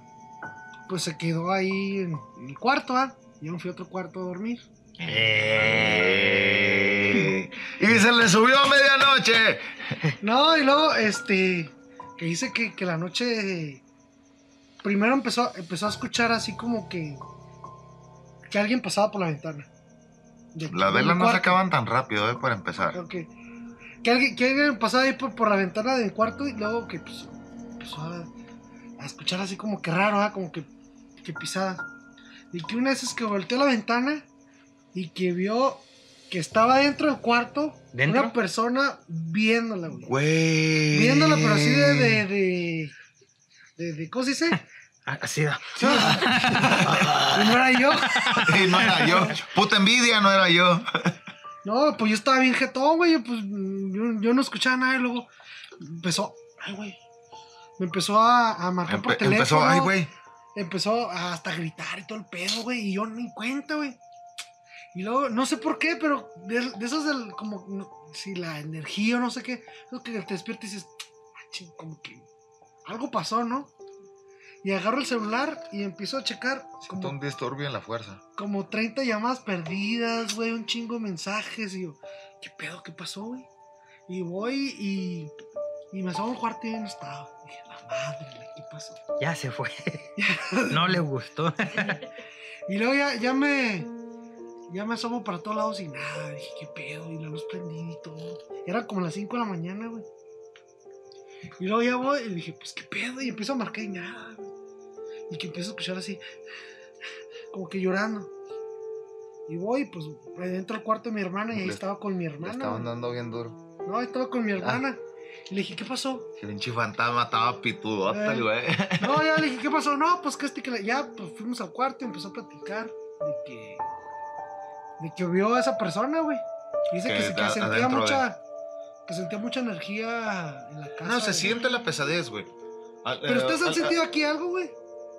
pues se quedó ahí en, en el cuarto, ¿ah? Yo me fui a otro cuarto a dormir. Eh. Y se le subió a medianoche. No, y luego, este, que dice que, que la noche, primero empezó, empezó a escuchar así como que, que alguien pasaba por la ventana. De- Las de velas no se acaban tan rápido, eh, para empezar. Que alguien, que alguien pasaba ahí por, por la ventana del cuarto y luego que pues, empezó a, a escuchar así como que raro, ¿ah? como que, que pisada. Y que una vez es que volteó la ventana y que vio que estaba dentro del cuarto ¿Dentro? una persona viéndola, güey. Güey. Viéndola, pero así de. de, de, de, de- ¿Cómo se dice? Ah, Así da. Y no era yo. Y no era yo. Puta envidia, no era yo. No, pues yo estaba bien jetón, güey. Pues yo, yo no escuchaba nada y luego empezó. Ay, güey. Me empezó a, a marcar por teléfono. empezó, ay, güey. Empezó a hasta gritar y todo el pedo, güey. Y yo ni cuenta, güey. Y luego, no sé por qué, pero de, de esos del, como, no- si la energía o no sé qué, eso que te despiertas y dices, "Ah, ching, como que algo pasó, ¿no? Y agarro el celular y empiezo a checar Siento como, un disturbio en la fuerza. como 30 llamadas perdidas, güey, un chingo de mensajes. Y yo, ¿qué pedo? ¿Qué pasó, güey? Y voy y, y me asomo al cuarto y no estaba. Dije, la madre, ¿qué pasó? Ya se fue. No le gustó. Y luego ya, ya me. Ya me asomo para todos lados y nada. Dije, ¿qué pedo? Y la luz prendida y todo. Era como las 5 de la mañana, güey. Y luego ya voy y dije, pues, ¿qué pedo? Y empiezo a marcar y nada, güey. Y que empiezo a escuchar así. Como que llorando. Y voy, pues, adentro al cuarto de mi hermana y ahí Le- estaba con mi Le hermana. estaban güey. dando bien duro. No, ahí estaba con mi hermana. Y le dije, ¿qué pasó? Que pinche fantasma estaba pitudota, Eh. el güey. No, ya le dije, ¿qué pasó? No, pues que este que la- ya pues fuimos al cuarto y empezó a platicar de que de que vio a esa persona, güey. Dice que, Que se- que sentía adentro mucha que sentía mucha energía en la casa. No, se güey. siente la pesadez, güey. Pero eh, ustedes han sentido aquí algo, güey.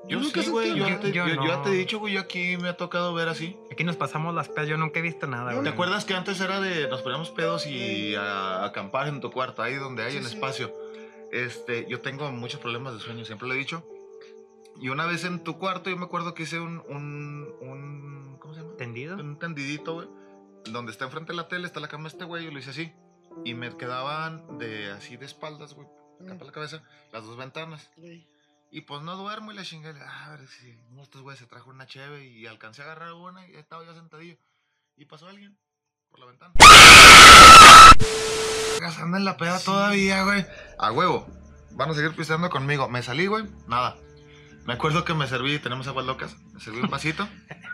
Yo nunca he sí, güey. Yo, Yo yo- yo ya no. te he dicho, güey. Yo aquí me ha tocado ver así. Aquí nos pasamos las pedas. Yo nunca he visto nada, ¿Te güey. ¿Te acuerdas que antes era de nos poníamos pedos y a, acampar en tu cuarto, ahí donde hay Sí, un sí. espacio? Este, yo tengo muchos problemas de sueño, siempre lo he dicho. Y una vez en tu cuarto, yo me acuerdo que hice un, un, un ¿cómo se ¿Tendido? un tendidito, güey. Donde está enfrente de la tele, está la cama de este güey, yo lo hice así. Y me quedaban de así de espaldas, güey, acá para la cabeza, las dos ventanas. Güey. Y pues no duermo y la chingué. Ah, a ver si uno de estos güeyes se trajo una cheve y alcancé a agarrar una y estaba yo sentadillo. Y pasó alguien por la ventana. Anda en la peda todavía, güey. A huevo. Van a seguir pisteando conmigo. Me salí, güey. Nada. Me acuerdo que me serví, tenemos aguas locas. Me serví un vasito.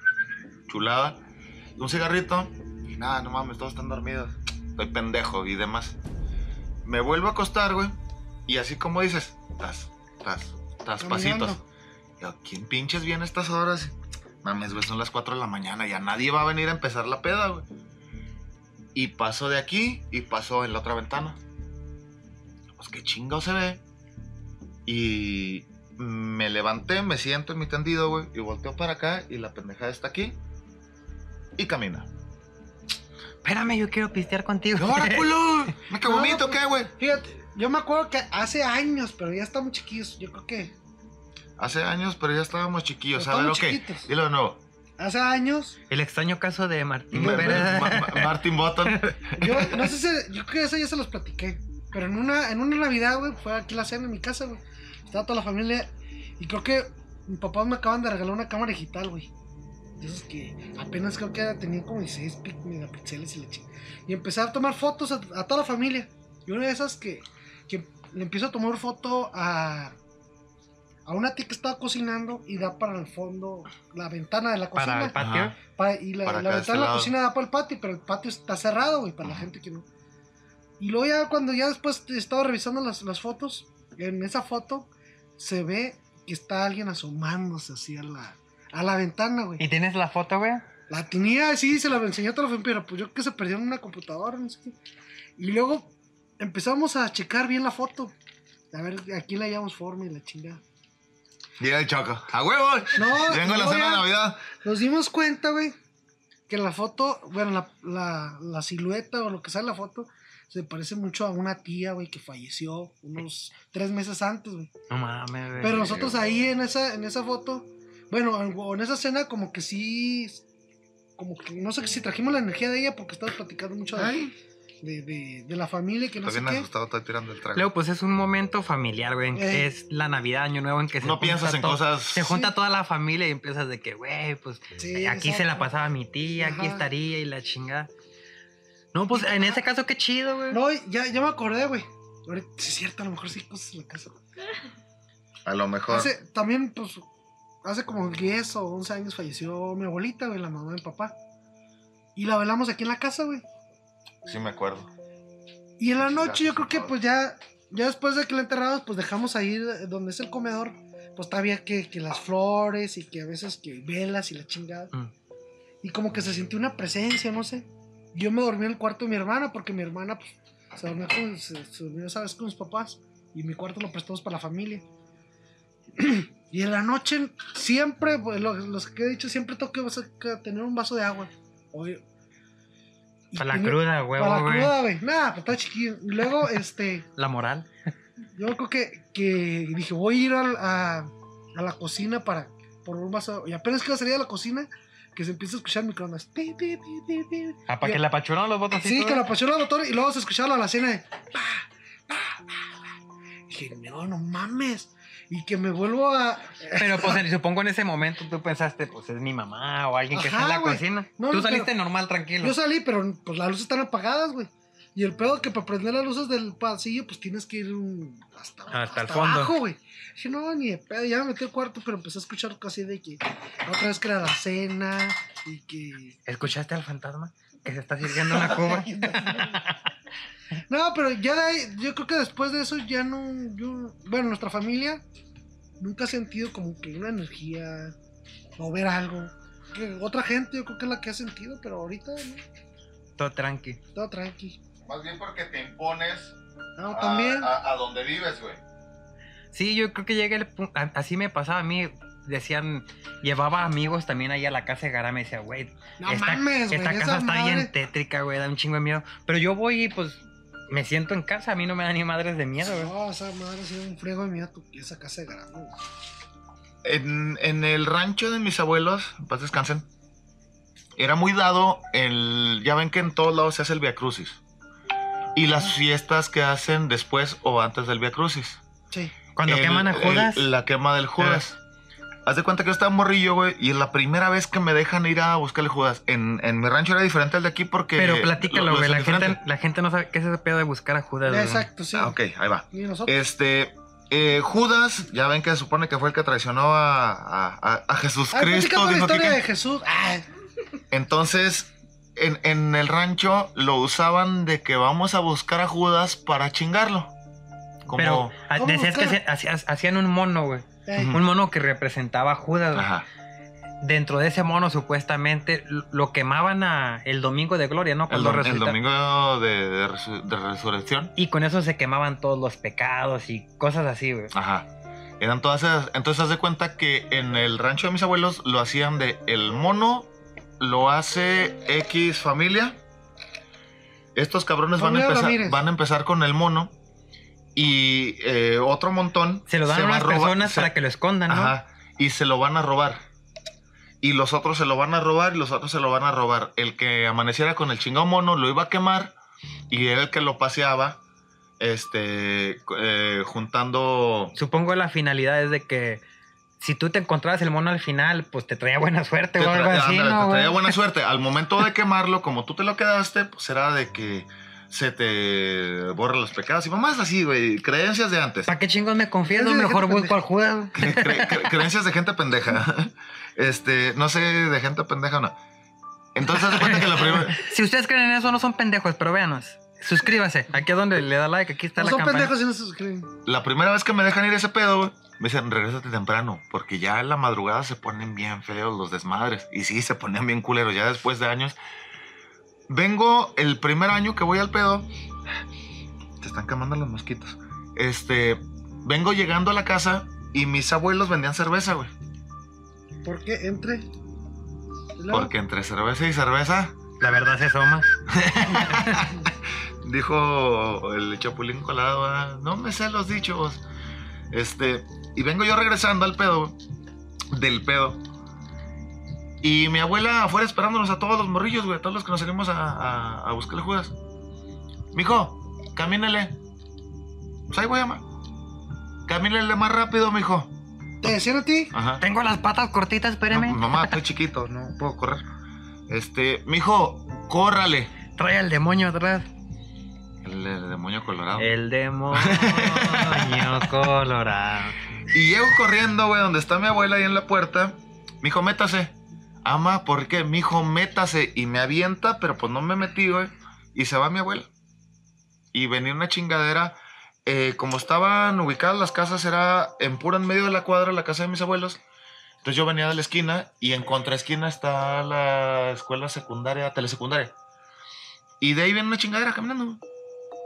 chulada. Un cigarrito. Y nada, no mames, todos están dormidos. Estoy pendejo y demás. Me vuelvo a acostar, güey. Y así como dices, tas, tas, tas, Caminando. pasitos. Yo, ¿quién pinches viene a estas horas? Mames, güey, son las 4 de la mañana. Ya nadie va a venir a empezar la peda, güey. Y pasó de aquí y pasó en la otra ventana. Pues qué chingado se ve. Y me levanté, me siento en mi tendido, güey. Y volteo para acá y la pendejada está aquí. Y camina. Espérame, yo quiero pistear contigo. ¡Y ahora, culo! ¿Me qué No, bonito qué, güey? Fíjate, yo me acuerdo que hace años, pero ya estamos chiquillos. Yo creo que Hace años, pero ya estábamos chiquillos. Pero A ver, ok. estamos chiquitos. Dilo de nuevo. hace años. El extraño caso de Martín Ma- Pérez. Ma- Ma- Martin Button. Yo no sé si. Yo creo que eso ya se los platiqué. Pero en una, en una Navidad, güey, fue aquí la cena en mi casa, güey. Estaba toda la familia. Y creo que mi papá me acaban de regalar una cámara digital, güey. De esas que apenas creo que tenía como 16 pic- megapíxeles y la. Y empecé a tomar fotos a, a toda la familia. Y una de esas que, que le empiezo a tomar foto a, a una tía que estaba cocinando y da para el fondo la ventana de la cocina. Para el patio. Ajá. Pa- y la, Para la ventana este de la lado. cocina da para el patio, pero el patio está cerrado, güey, para la gente que no. Y luego ya cuando ya después estaba revisando las, las fotos, en esa foto se ve que está alguien asomándose así a la, a la ventana, güey. ¿Y tienes la foto, güey? La tenía, sí, se la enseñó a pero pues yo que se perdió en una computadora, no sé qué. Y luego empezamos a checar bien la foto. A ver, aquí la llamamos forma y la chingada. Llega el choco. ¡A huevo! No, Vengo a la no, cena de. Navidad. Nos dimos cuenta, güey, que la foto, bueno, la, la, la silueta o lo que sea en la foto, se parece mucho a una tía, güey, que falleció unos tres meses antes, güey. No mames, güey. Pero nosotros ahí en esa, en esa foto, bueno, en, esa escena como que sí, como que no sé si trajimos la energía de ella porque estábamos platicando mucho de, Ay, de, de- de la familia y que no Estoy sé bien qué. asustado, estoy tirando el trago. Luego, pues es un momento familiar, güey. en que Eh. Es la Navidad, Año Nuevo en que se no junta piensas en todo- cosas. Se junta Sí. toda la familia y empiezas de que, güey, pues Sí, aquí se la exacto. pasaba mi tía, aquí Ajá. estaría y la chingada. No, pues en ese caso qué chido, güey. No, ya, ya me acordé, güey. Ahorita, sí es cierto, a lo mejor sí hay cosas en la casa. A lo mejor. Hace, también, pues, hace como 10 o 11 años falleció mi abuelita, güey, la mamá de mi papá. Y la velamos aquí en la casa, güey. Sí, me acuerdo. Y en la noche yo creo que pues ya, ya después de que la enterramos, pues dejamos ahí donde es el comedor. Pues todavía que, que las flores y que a veces que velas y la chingada. Mm. Y como que se sintió una presencia, no sé. Yo me dormí en el cuarto de mi hermana porque mi hermana pues, se dormía con, se, se durmió, ¿sabes? con sus papás. Y mi cuarto lo prestamos para la familia. y en la noche siempre, pues, lo- los que he dicho, siempre tengo que tener un vaso de agua. Para la cruda, Para huevo, la güey. cruda, güey. Nada, pues está chiquillo. Y luego, este, La moral. yo creo que, que dije, voy a ir al- a, a la cocina para por un vaso. Y apenas que iba a salir a la cocina, que se empieza a escuchar microondas. Pi, pi, pi, pi, pi. Ah, para que la apachuraron los botoncitos. Sí, que güey. la apachuró el motor y luego se escuchaba la cena de. pa, pa, pa, pa. Y dije, no, no mames. Y que me vuelvo a. Pero pues en- supongo en ese momento tú pensaste, pues es mi mamá o alguien que está en la cocina. No, tú saliste pero- normal, tranquilo. Yo salí, pero pues las luces están apagadas, güey. Y el pedo que para prender las luces del pasillo, pues tienes que ir un- hasta, Hasta el fondo. abajo, güey. Dije, no, ni de pedo. Ya me metí al cuarto, pero empecé a escuchar casi de que otra vez que era la cena y que. ¿Escuchaste al fantasma? Que se está sirviendo una cuba. no, pero ya de ahí, yo creo que después de eso ya no. Yo, bueno, nuestra familia nunca ha sentido como que una energía o ver algo. Que otra gente, yo creo que es la que ha sentido, pero ahorita no, Todo tranqui. todo tranqui. Más bien porque te impones No, a, también. a- a donde vives, güey. Sí, yo creo que llega el punto. Así me pasaba a mí. Decían, llevaba amigos también ahí a la casa de Gara. Me decía, güey, No esta, mames, güey. esta casa está madre- bien tétrica, güey, da un chingo de miedo. Pero yo voy y pues me siento en casa. A mí no me da ni madres de miedo, güey. No, esa madre ha sido un friego de miedo tu esa casa de güey. En, en el rancho de mis abuelos, en paz descansen, era muy dado el. Ya ven que en todos lados se hace el Via Crucis. Y las fiestas que hacen después o antes del Via Crucis. Sí. Cuando El- queman a el- Judas. la quema del Judas. Haz de cuenta que yo estaba morrillo, güey, y es la primera vez que me dejan ir a buscarle Judas. En, en mi rancho era diferente al de aquí porque. pero lo- platícalo, lo güey. La gente, la gente no sabe qué es ese pedo de buscar a Judas. Exacto, sí. Ah, ok, ahí va. Y nosotros. Este. eh, Judas, ya ven que se supone que fue el que traicionó a, a, a- a Jesús Ay, Cristo. platícame la historia de Jesús. Ah, Entonces, en, en el rancho lo usaban de que vamos a buscar a Judas para chingarlo. Como. Pero ah, ¿Cómo decías que hacían un mono, güey. Un mono que representaba a Judas. Ajá. Dentro de ese mono, supuestamente, lo- quemaban a el domingo de gloria, ¿no? El, Cuando dom- el resucita- domingo de, de resu- de resurrección. Y con eso se quemaban todos los pecados y cosas así, güey. Ajá. Eran todas esas. Entonces, haz de cuenta que en el rancho de mis abuelos lo hacían de el mono lo hace X familia. Estos cabrones van a, empezar, van a empezar con el mono. Y eh, otro montón. Se lo dan a unas personas se- para que lo escondan, ¿no? Ajá. Y se lo van a robar. Y los otros se lo van a robar y los otros se lo van a robar. El que amaneciera con el chingado mono lo iba a quemar y era el que lo paseaba, este, eh, juntando... Supongo la finalidad es de que si tú te encontrabas el mono al final, pues te traía buena suerte Te, o algo así, ándale, ¿no, te traía buena suerte. Al momento de quemarlo, como tú te lo quedaste, pues era de que se te borran los pecados. Y mamás así, güey. Creencias de antes. ¿Para qué chingos me confieso? Mejor busco al güey. Cre- cre- cre- creencias de gente pendeja. Este, no sé de gente pendeja o no. Entonces, haz cuenta que la primera. Si ustedes creen en eso, no son pendejos, pero véanos. Suscríbase. Aquí es donde le da like, aquí está no la son campana. pendejos y no se suscriben. La primera vez que me dejan ir ese pedo, güey, me dicen, regrésate temprano, porque ya en la madrugada se ponen bien feos los desmadres. Y sí, se ponían bien culeros, ya después de años. Vengo el primer año que voy al pedo. Te están quemando los mosquitos. Este, vengo llegando a la casa y mis abuelos vendían cerveza, güey. ¿Por qué? Entre. Porque entre cerveza y cerveza, La verdad se asoma. dijo el chapulín colado, "Ah, no me sé los dichos. Este, y vengo yo regresando al pedo, del pedo. Y mi abuela afuera esperándonos a todos los morrillos, güey, a todos los que nos salimos a, a, a buscarle Judas. Mijo, camínele. Pues ahí voy, ama. Camínele más rápido, mijo. ¿Te decían a ti? Ajá. Tengo las patas cortitas, espéreme. No, mamá, estoy chiquito, no puedo correr. Este, mijo, córrale. Trae al demonio atrás. El, el demonio colorado. El demonio colorado. Y llego corriendo, güey, donde está mi abuela ahí en la puerta. Mijo, métase. Ama, ¿por qué? Mijo, métase. Y me avienta, pero pues no me metí, güey. Y se va mi abuela. Y venía una chingadera. eh, como estaban ubicadas las casas, era en pura en medio de la cuadra la casa de mis abuelos. Entonces yo venía de la esquina y en contraesquina está la escuela secundaria, telesecundaria. Y de ahí viene una chingadera caminando.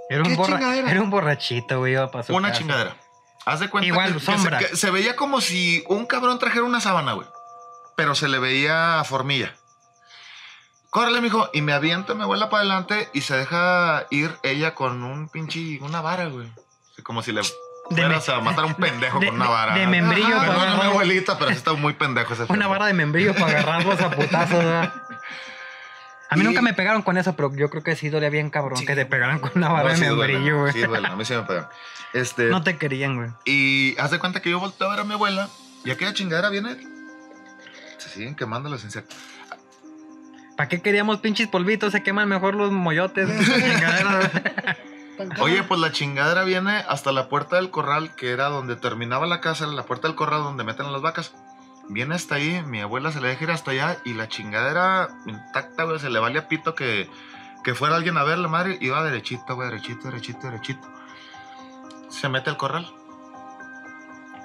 Era un, ¿Qué borra- chingadera? era un borrachito, güey, iba Una casa. chingadera. Haz de cuenta Igual, que, que se, que se veía como si un cabrón trajera una sábana, güey. Pero se le veía formilla. Córrele, mijo. Y me avienta mi abuela para adelante y se deja ir ella con un pinche, una vara, güey. Como si le De fueras me- a matar a un pendejo de- con una vara. de membrillo Ajá. para Perdóname, agarrar- abuelita, pero sí está muy pendejo ese Una vara de membrillo para agarrarlos a putazos, ¿verdad? A mí Y- nunca me pegaron con eso, pero yo creo que sí dolía bien cabrón Sí. que te pegaran con una vara No, sí de membrillo, güey. Sí, duele, a mí sí me pegan. Este, No te querían, güey. Y haz de cuenta que yo volteo a ver a mi abuela y aquella chingadera viene. Siguen quemando los insectos. ¿Para qué queríamos pinches polvitos? Se queman mejor los moyotes. Oye, pues la chingadera viene hasta la puerta del corral, que era donde terminaba la casa, la puerta del corral donde meten a las vacas. Viene hasta ahí, mi abuela se le deja ir hasta allá y la chingadera intacta, güey, se le vale a pito que, que fuera alguien a ver la madre. Iba derechito, güey, derechito, derechito, derechito. Se mete al corral.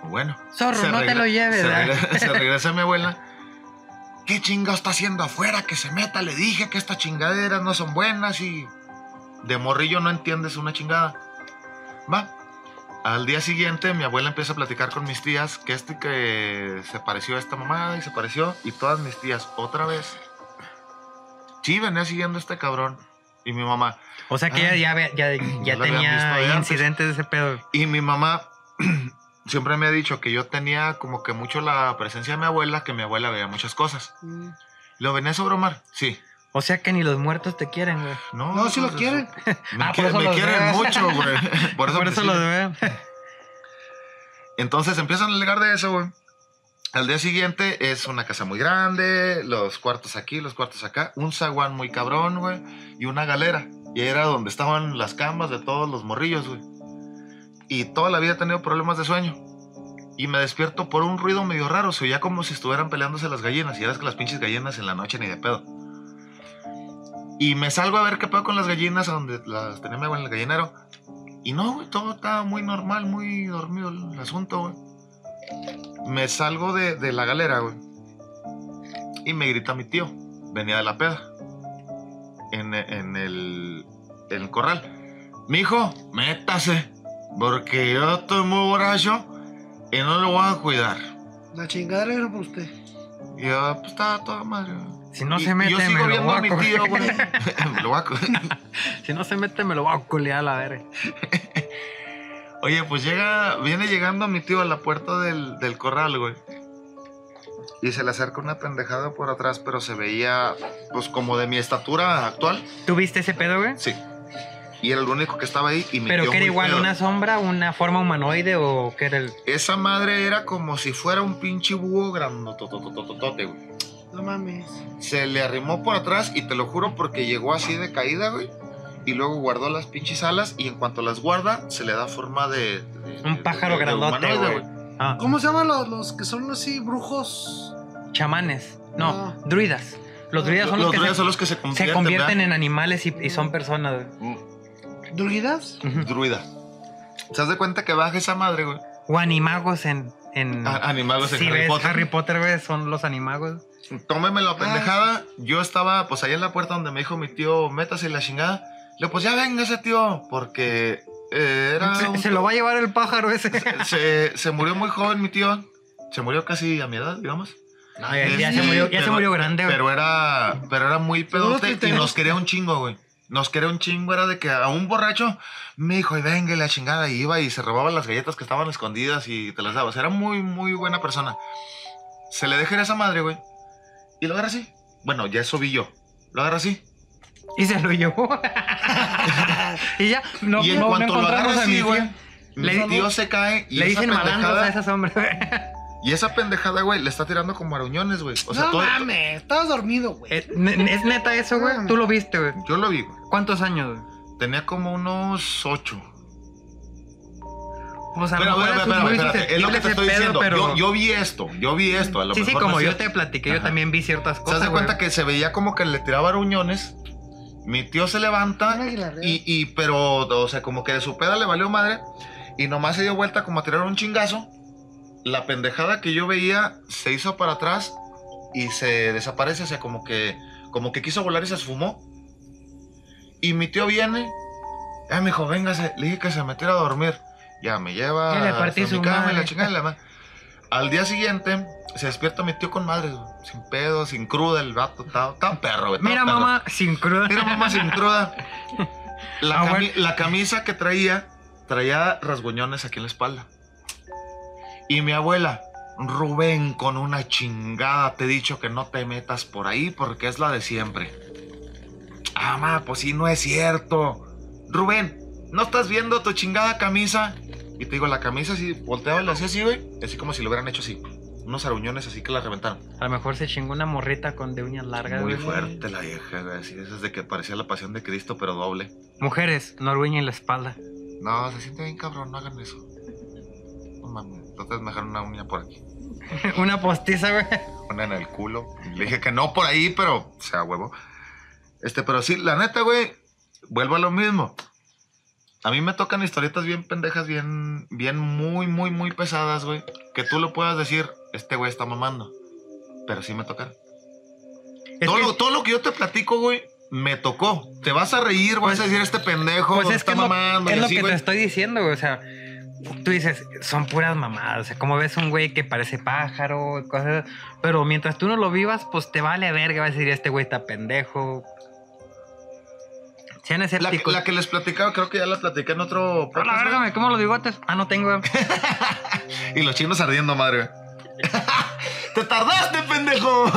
Bueno. Zorro, no te lo lleves, Se, ¿verdad? regre- se regresa mi abuela. ¿Qué chinga está haciendo afuera? Que se meta. Le dije que estas chingaderas no son buenas y de morrillo no entiendes una chingada. Va. Al día siguiente mi abuela empieza a platicar con mis tías que este que se pareció a esta mamada y se pareció y todas mis tías otra vez. Sí, venía siguiendo a este cabrón. Y mi mamá. O sea que ya, ya, ya, ya tenía incidentes de ese pedo. Y mi mamá siempre me ha dicho que yo tenía como que mucho la presencia de mi abuela, que mi abuela veía muchas cosas. Mm. ¿Lo venías a bromar? Sí. O sea que ni los muertos te quieren, güey. No, No, si los quieren. Me, Ah, me quieren ves. mucho, güey. Por eso, Por eso los veo. Entonces empiezan a alegar de eso, güey. Al día siguiente es una casa muy grande, los cuartos aquí, los cuartos acá, un zaguán muy cabrón, güey, y una galera. Y ahí era donde estaban las camas de todos los morrillos, güey. Y toda la vida he tenido problemas de sueño. Y me despierto por un ruido medio raro, se oía como si estuvieran peleándose las gallinas. Y eras que las pinches gallinas en la noche ni de pedo. Y me salgo a ver qué pedo con las gallinas, a donde las tenía mi en el gallinero. Y no, güey, todo estaba muy normal, muy dormido el asunto, güey. Me salgo de, de la galera, güey. Y me grita mi tío. Venía de la peda. En, en el, en el corral. Mijo, métase. Porque yo estoy muy borracho y no lo voy a cuidar. La chingadera era por usted. Y yo, pues estaba toda madre. güey. Si no Y- se mete, yo sigo me lo voy a a mi coger. tío, güey. Me lo voy a coger. Si no se mete, me lo voy a culear a la verga. Oye, pues llega, viene llegando mi tío a la puerta del, del corral, güey. Y se le acerca una pendejada por atrás, pero se veía, pues, como de mi estatura actual. ¿Tú viste ese pedo, güey? Sí. Y era el único que estaba ahí. Y mi ¿Pero que era igual pedo. una sombra, una forma humanoide o qué era el...? Esa madre era como si fuera un pinche búho grandototototote, güey. No mames. Se le arrimó por atrás y te lo juro porque llegó así de caída, güey. Y luego guardó las pinches alas y en cuanto las guarda, se le da forma de... de- Un pájaro de- de grandote, humanoide, güey. Ah, ¿Cómo se llaman los, los que son así brujos? chamanes. No, No. druidas. Los druidas son los, Los que se, son los que se se convierten, en animales y, y son personas, güey. ¿Druidas? Ujú. Druida. ¿Se das de cuenta que baja esa madre, güey? O animagos en... en... A- Animagos en si Harry ves Potter. Harry Potter, güey, son los animagos. Tómeme la pendejada. Yo estaba, pues, ahí en la puerta donde me dijo mi tío, métase y la chingada. Le pues ya venga ese tío, porque eh, era. Se, un- se lo va a llevar el pájaro ese. se, se murió muy joven mi tío. Se murió casi a mi edad, digamos. No, ya, ya Sí, se murió, ya se murió grande, güey. Pero era, pero era muy pedote y nos quería un chingo, güey. Nos quería un chingo, era de que a un borracho me dijo, y venga, y la chingada, y iba y se robaba las galletas que estaban escondidas y te las daba. O sea, era muy, muy buena persona. Se le deja ir a esa madre, güey. Y lo agarra así. Bueno, ya eso vi yo. Lo agarra así. Y se lo llevó. y ya, no, y en no, no cuanto lo encontramos agarra así, güey, Le- mi tío se cae y Le esa dicen malandros a esas hombres. Y esa pendejada, güey, le está tirando como aruñones, güey. O sea, no todo, mames, estabas dormido, güey. ¿Es, ne- ¿Es neta eso, güey? Tú lo viste, güey. yo lo vi, güey. ¿Cuántos años, güey? Tenía como unos ocho. Pues a Pero, muy espérate, es lo que te estoy pedo, diciendo. pero- Yo, yo vi esto, yo vi esto. A lo Sí, sí, mejor como no es yo te platiqué, yo también vi ciertas ¿Se cosas, das de cuenta que se veía como que le tiraba aruñones? Mi tío se levanta y, y, pero, o sea, como que de su peda le valió madre y nomás se dio vuelta como a tirar un chingazo. La pendejada que yo veía se hizo para atrás y se desaparece, o sea, como que, como que quiso volar y se esfumó. Y mi tío viene, eh, me dijo, véngase, le dije que se metiera a dormir. Ya me lleva Ya su mi cama y madre. la chingada y la ma- Al día siguiente se despierta mi tío con madre, sin pedo, sin cruda, el vato, estaba perro, güey. Mira, perro. mamá, sin cruda. Mira, mamá sin cruda. La, Ah, cami- la camisa que traía, traía rasguñones aquí en la espalda. Y mi abuela, Rubén, con una chingada, te he dicho que no te metas por ahí porque es la de siempre. Ah, ma, pues sí, no es cierto. Rubén, ¿no estás viendo tu chingada camisa? Y te digo, la camisa así, volteaba y la hacía así, güey. Así como si lo hubieran hecho así. Unos aruñones así que la reventaron. A lo mejor se chingó una morrita con de uñas largas, Muy güey. fuerte la vieja, güey. Así, esas de que parecía la pasión de Cristo, pero doble. Mujeres, no arruinen la espalda. No, se siente bien cabrón, no hagan eso. No mames, entonces me dejaron una uña por aquí. una postiza, güey. Una en el culo. Le dije que no por ahí, pero, o sea, huevo. Este, pero sí, la neta, güey, vuelvo a lo mismo. A mí me tocan historietas bien pendejas, bien, bien muy, muy, muy pesadas, güey. Que tú lo puedas decir, este güey está mamando. Pero sí me tocan. Todo, que- lo, todo lo que yo te platico, güey, me tocó. Te vas a reír, Pues- vas a decir, este pendejo Pues es está que es lo, mamando. es lo así, que güey. te estoy diciendo, güey. O sea, tú dices, son puras mamadas. O sea, como ves un güey que parece pájaro y cosas. Pero mientras tú no lo vivas, pues te vale verga. Va a decir, este güey está pendejo. Sean La, que- escépticos. la que les platicaba, creo que ya la platiqué en otro A la podcast, verga, me como los bigotes. Ah, no tengo. Y los chinos ardiendo, madre. ¡Te tardaste, pendejo!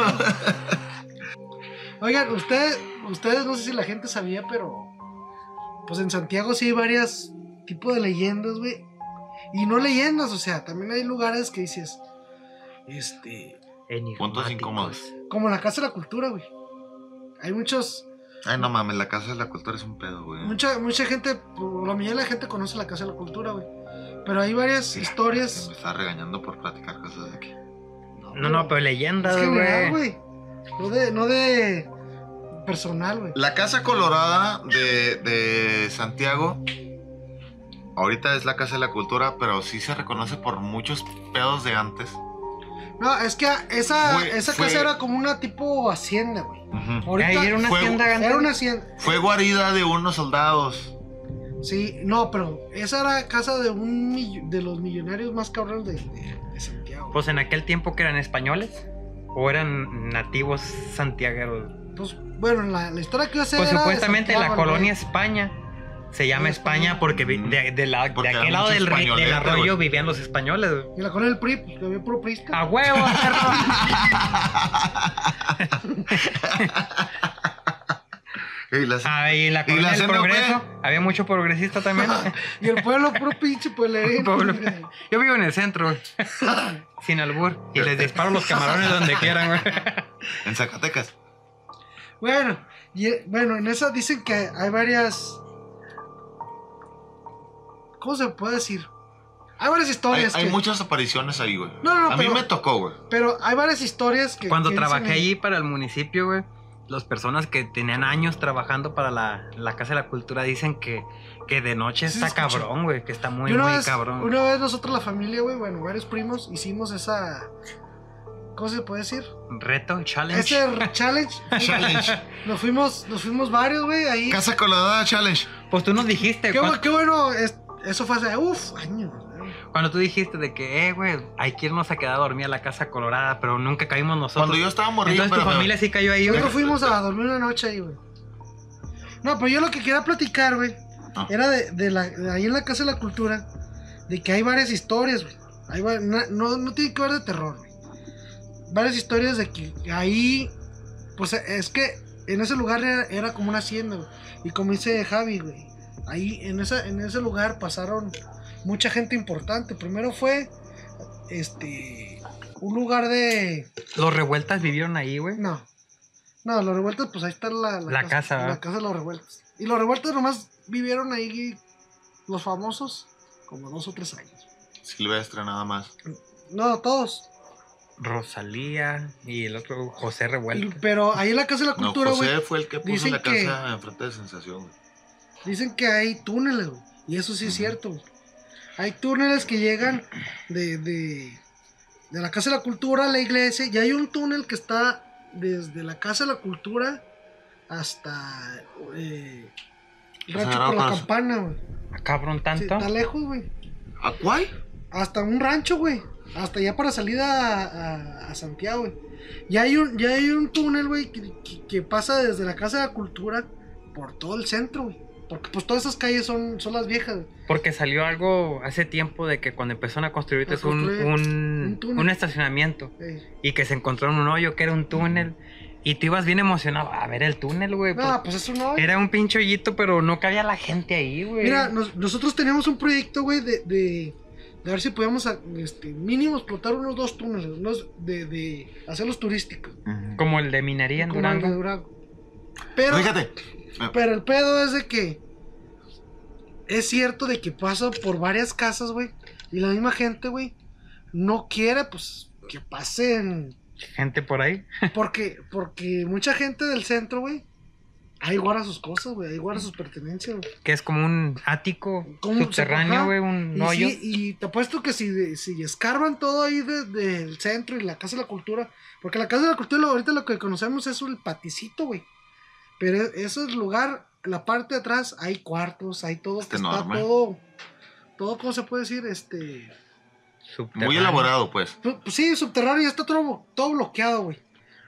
Oigan, ustedes, ustedes no sé si la gente sabía, pero pues en Santiago sí hay varias tipos de leyendas, güey. Y no leyendas, o sea, también hay lugares que dices, este, Puntos incómodos. como la Casa de la Cultura, güey. Hay muchos, Ay, no mames, la casa de la cultura es un pedo, güey. mucha, mucha gente, por la mayoría de la gente conoce la Casa de la Cultura, güey. Pero hay varias Me historias. está regañando por platicar cosas de aquí. No, no, pero Es leyendas, güey. güey. No de, no de personal, güey. La Casa Colorada de, de Santiago, ahorita es la Casa de la Cultura, pero sí se reconoce por muchos pedos de antes. No, es que esa, Fue- esa fue- casa era como una tipo hacienda, güey. Ahorita era una Fue- antes. era una hacienda. Fue guarida de unos soldados. Sí, no, pero esa era casa de un de los millonarios más cabrones de, de- de Santiago. Pues en aquel tiempo que eran españoles o eran nativos santiagueros. Pues, bueno, la, la historia que yo sé Pues era de supuestamente la colonia. España se llama España porque vi- de, de la- de Porque aquel había lado mucho del, ri- del arroyo güey. vivían los españoles. güey. Y la colonia del PRI, pues que había puro prista. A huevo, perro. Y las- Ah, y la ¿Y colonia del progreso. Había mucho progresista también. Y el pueblo puro pinche pueblerín. Pueblo- Yo vivo en el centro, güey. sin albur. Y les disparo los camarones donde quieran, güey. en Zacatecas. Bueno, y, eh, bueno, en esa dicen que hay varias. ¿Cómo se puede decir? Hay varias Hay, historias. hay que- muchas apariciones ahí, güey. No, no, A pero- mí me tocó, güey. Pero hay varias historias que. Cuando que trabajé ahí. allí para el municipio, güey, las personas que tenían años trabajando para la, la Casa de la Cultura dicen que, que de noche Sí está cabrón, güey, que está muy, muy vez, cabrón. una vez nosotros, la familia, güey, bueno, varios primos, hicimos esa. ¿Cómo se puede decir? Reto, challenge. Ese challenge. Challenge. Nos fuimos, nos fuimos varios, güey, ahí. Casa Colorada Challenge. Pues tú nos dijiste, Qué, qué bueno, es- eso fue hace, uff, años. güey. cuando tú dijiste de que, eh, güey, hay que irnos a quedar a dormir a la Casa Colorada, pero nunca caímos nosotros. Cuando yo estaba morrido, Entonces tu familia sí cayó ahí, güey. Nosotros fuimos a dormir una noche ahí, güey. No, pero yo lo que quería platicar, güey, Ah. era de, de la, de ahí en la Casa de la Cultura, de que hay varias historias, güey. Hay no, no tiene que ver de terror, güey. Varias historias de que ahí, pues es que en ese lugar era, era como una hacienda, güey. Y como dice Javi, güey, ahí en, esa, en ese lugar pasaron mucha gente importante. Primero fue, este, un lugar de... Los revueltas vivieron ahí, güey. No. No, los revueltos, pues ahí está la, La casa, La ¿verdad? casa de los revueltos. Y los revueltos nomás vivieron ahí los famosos como dos o tres años. Silvestre, nada más. No, todos. Rosalía y el otro José Y- Revuelto. pero ahí en la casa de la No, cultura, güey, José fue el que puso la que- casa enfrente de Sensación, güey. Dicen que hay túneles, güey. Y eso sí es cierto, güey. Hay túneles que llegan de, de, de la casa de la cultura a la iglesia. Y hay un túnel que está desde la casa de la cultura hasta eh, rancho por la campana, güey. Ah, cabrón, Sí, tanto. está lejos, güey. ¿A cuál? Hasta un rancho, güey. Hasta allá para salida a, a- a Santiago, güey. Ya hay un, ya hay un túnel, güey, que, que- que pasa desde la Casa de la Cultura por todo el centro, güey. Porque pues todas esas calles son, son las viejas. Porque salió algo hace tiempo de que cuando empezaron a construir A un, un, un estacionamiento y que se encontró en un hoyo que era un túnel y tú ibas bien emocionado a ver el túnel, güey. No, porque pues eso no. güey. Era un pinche hoyito, pero no cabía la gente ahí, güey. Mira, nos- nosotros teníamos un proyecto, güey, de, de, de ver si podíamos, a- este, mínimo explotar unos dos túneles, unos de, de hacerlos turísticos. Como el de minería en como el de. Durango. Pero, Fíjate. Pero el pedo es de que es cierto de que pasa por varias casas, güey. Y la misma gente, güey, no quiere, pues, que pasen. Gente por ahí. Porque, porque mucha gente del centro, güey, ahí guarda sus cosas, güey. Ahí guarda sus pertenencias, güey. Que es como un ático Como subterráneo, güey, un Y, hoyo. sí, y te apuesto que si, si escarban todo ahí de- del centro y la Casa de la Cultura, porque la Casa de la Cultura ahorita lo que conocemos es el paticito, güey. Pero ese es lugar, la parte de atrás hay cuartos, hay todo, Está que está enorme. todo, todo, ¿cómo se puede decir? Este, subterráneo. Muy elaborado, pues. pu- pues sí, subterráneo, ya está todo, todo bloqueado, güey.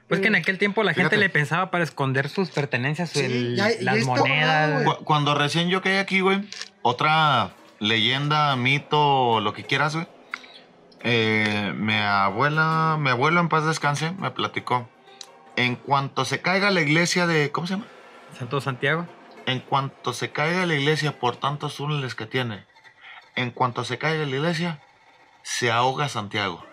Pues que en Eh, aquel tiempo la gente Fíjate. le pensaba para esconder sus pertenencias, Sí, el- ya- ya las monedas. Cuando recién yo caí aquí, güey, otra leyenda, mito, lo que quieras, güey. eh, mi abuela, mi abuelo en paz descanse, me platicó En cuanto se caiga la iglesia de. ¿Cómo se llama? Santo Santiago. En cuanto se caiga la iglesia por tantos túneles que tiene, en cuanto se caiga la iglesia, se ahoga Santiago.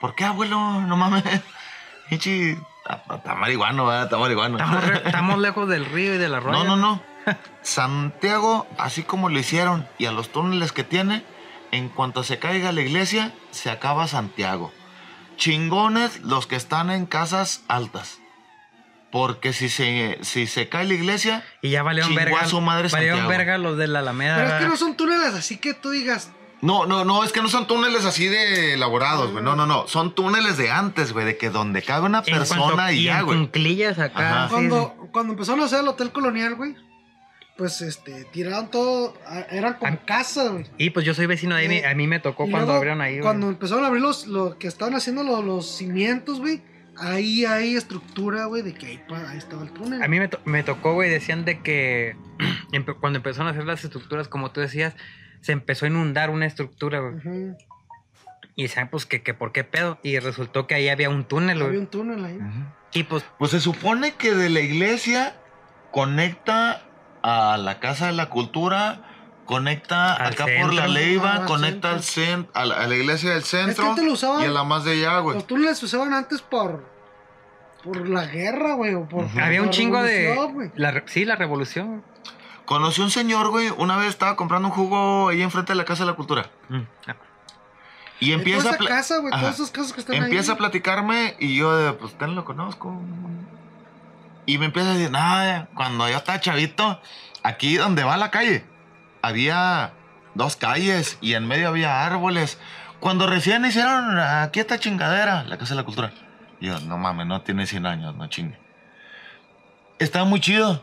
¿Por qué, abuelo? No mames. Pinche. Está marihuano, ¿verdad? Está marihuano. Estamos, estamos lejos del río y del arroyo. No, no, no. Santiago, así como lo hicieron y a los túneles que tiene, en cuanto se caiga la iglesia, se acaba Santiago. Chingones los que están en casas altas. Porque si se, si se cae la iglesia, Y ya valieron verga. a su madre valieron verga los de la Alameda. Pero es que no son túneles así que tú digas. No, no, no, es que no son túneles así de elaborados, güey. No, no, no. Son túneles de antes, güey, de que donde cabe una En persona cuanto- y ya, en güey. Ajá. sí, Cuando, cuando empezaron a hacer el Hotel Colonial, güey, pues este, tiraron todo. a- Eran como Ah. casas, güey. Y pues yo soy vecino de ahí. Eh, A mí me tocó cuando luego, abrieron ahí. güey. Cuando empezaron a abrir los, lo que estaban haciendo los, los cimientos, güey, ahí hay estructura, güey, de que ahí, ahí estaba el túnel. A mí me, to- me tocó, güey, decían de que cuando empezaron a hacer las estructuras, como tú decías, se empezó a inundar una estructura, güey. Y decían, pues, que, que por qué pedo. Y resultó que ahí había un túnel, Había güey. un túnel ahí. Y pues, Pues se supone que de la iglesia conecta a la Casa de la Cultura, conecta Al acá por centro. la Leiva, Ah, al conecta al cen- a, la, a la iglesia del centro antes lo usaban- y a la más de allá, güey. Los túneles se usaban antes por. por la guerra, güey, o por. Había por un chingo de... La, sí, la revolución. Conocí un señor, güey, una vez estaba comprando un jugo ahí enfrente de la Casa de la Cultura. Mm, ah. Y empieza toda a, esa pla- casa, güey, Ajá. todas esas casas que están empieza a platicarme y yo, de, pues, ten lo conozco. Y me empieza a decir, nada, cuando yo estaba chavito, aquí donde va la calle, había dos calles y en medio había árboles. Cuando recién hicieron aquí esta chingadera, la Casa de la Cultura. Yo, no mames, no tiene 100 años, no chingue. Estaba muy chido.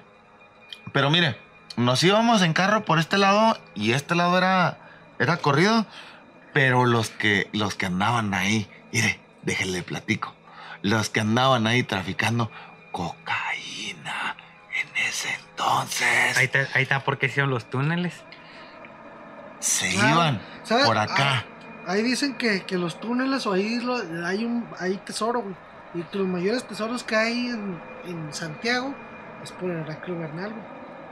Pero mire, nos íbamos en carro por este lado y este lado era, era corrido. Pero los que, los que andaban ahí, mire, déjenle platico. Los que andaban ahí traficando cocaína en ese entonces Ahí está, ahí está porque hicieron los túneles. se Ah, iban ¿sabes? por acá. Ah, ahí dicen que, que los túneles o ahí lo- hay un hay tesoro, güey. Y que los mayores tesoros que hay en, en Santiago es por el Heraclio Bernal, güey.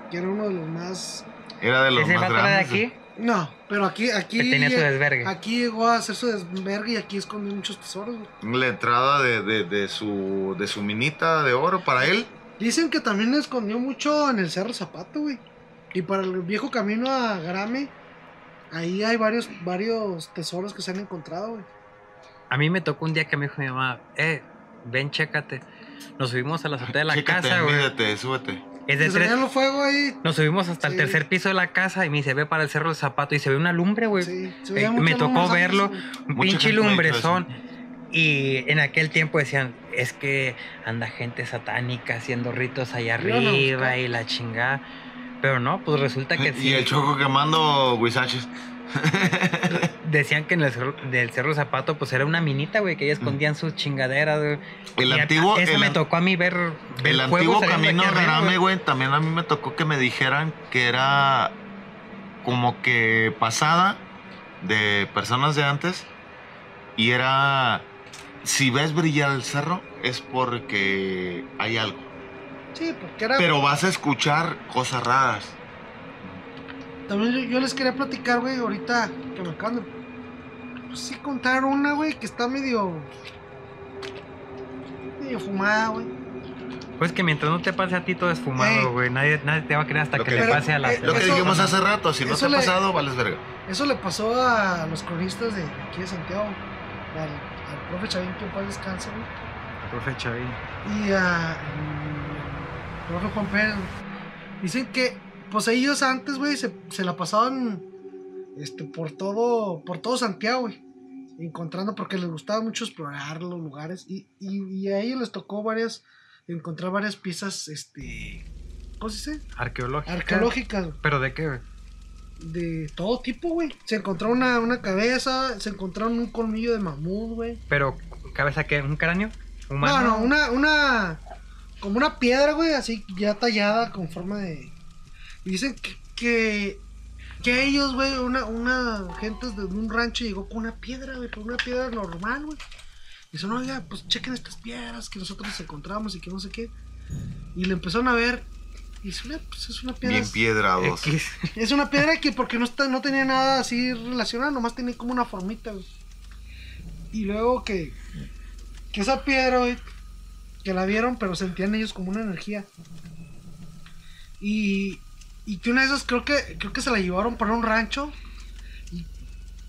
Que era uno de los más. Era de los Ese más era de grandes. aquí, No, pero aquí. aquí que tenía su desvergue. Aquí llegó a hacer su desvergue y aquí escondió muchos tesoros, güey. La entrada de, de- de su, de su minita de oro para él. Dicen que también escondió mucho en el Cerro Zapato, güey. Y para el viejo camino a Grame, ahí hay varios, varios tesoros que se han encontrado, güey. A mí me tocó un día que me dijo mi mamá, eh, ven, chécate. Nos subimos a la azotea de la Chécate, casa, güey. súbete. Es de Se tres... los ahí. Nos subimos hasta el tercer piso de la casa y me dice, ve para el cerro del zapato y se ve una lumbre, güey. Sí, se Eh, me tocó verlo. Un Mucha pinche lumbrezón. Y en aquel tiempo decían, es que anda gente satánica haciendo ritos allá arriba y la chingada. Pero no, pues resulta que sí. Y el choco quemando huizaches. Decían que en el cerro, del cerro Zapato, pues era una minita, güey, que ahí escondían sus chingaderas, güey. El Y a- antiguo- Eso el me tocó a mí ver. El fuego antiguo camino de Rame, güey, también a mí me tocó que me dijeran que era como que pasada de personas de antes y era si ves brillar el cerro es porque hay algo. Sí, porque era. Pero vas a escuchar cosas raras. También yo, yo les quería platicar, güey, ahorita que me acaban de. Pues sí, contar una, güey, que está medio. medio fumada, güey. Pues que mientras no te pase a ti todo es fumado, güey. Nadie, nadie te va a creer hasta que, que- le Pero, pase a las. eh, Lo que Eso- dijimos hace rato, si no te ha le- pasado, vales verga. Eso le pasó a los cronistas de aquí de Santiago. Al, al profe Chavín, que en paz descanse, güey. Profe Chavín. y a mm, profe Juan Pérez. Dicen que pues ellos antes, güey, se, se la pasaban este por todo por todo Santiago, güey, encontrando porque les gustaba mucho explorar los lugares y, y, y a ellos les tocó varias encontrar varias piezas este ¿cómo se dice? Arqueológica. arqueológicas güey, ¿Pero de qué, güey? de todo tipo, güey. Se encontró una, una cabeza, se encontraron un colmillo de mamut, güey. ¿Pero cabeza qué? ¿Un cráneo? No, no, una, una, como una piedra, güey, así ya tallada con forma de... y Dicen que, que, que ellos, güey, una, una gente de un rancho llegó con una piedra, güey, con una piedra normal, güey. Dice, no, oiga, pues chequen estas piedras que nosotros encontramos y que no sé qué. Y le empezaron a ver. Y dice, "Mira, pues es una piedra. Bien piedrados. Es una piedra que porque no está, no tenía nada así relacionado, nomás tenía como una formita, güey. Y luego que, que esa piedra, güey, que la vieron, pero sentían ellos como una energía. Y, y que una de esas creo que, creo que se la llevaron para un rancho. Y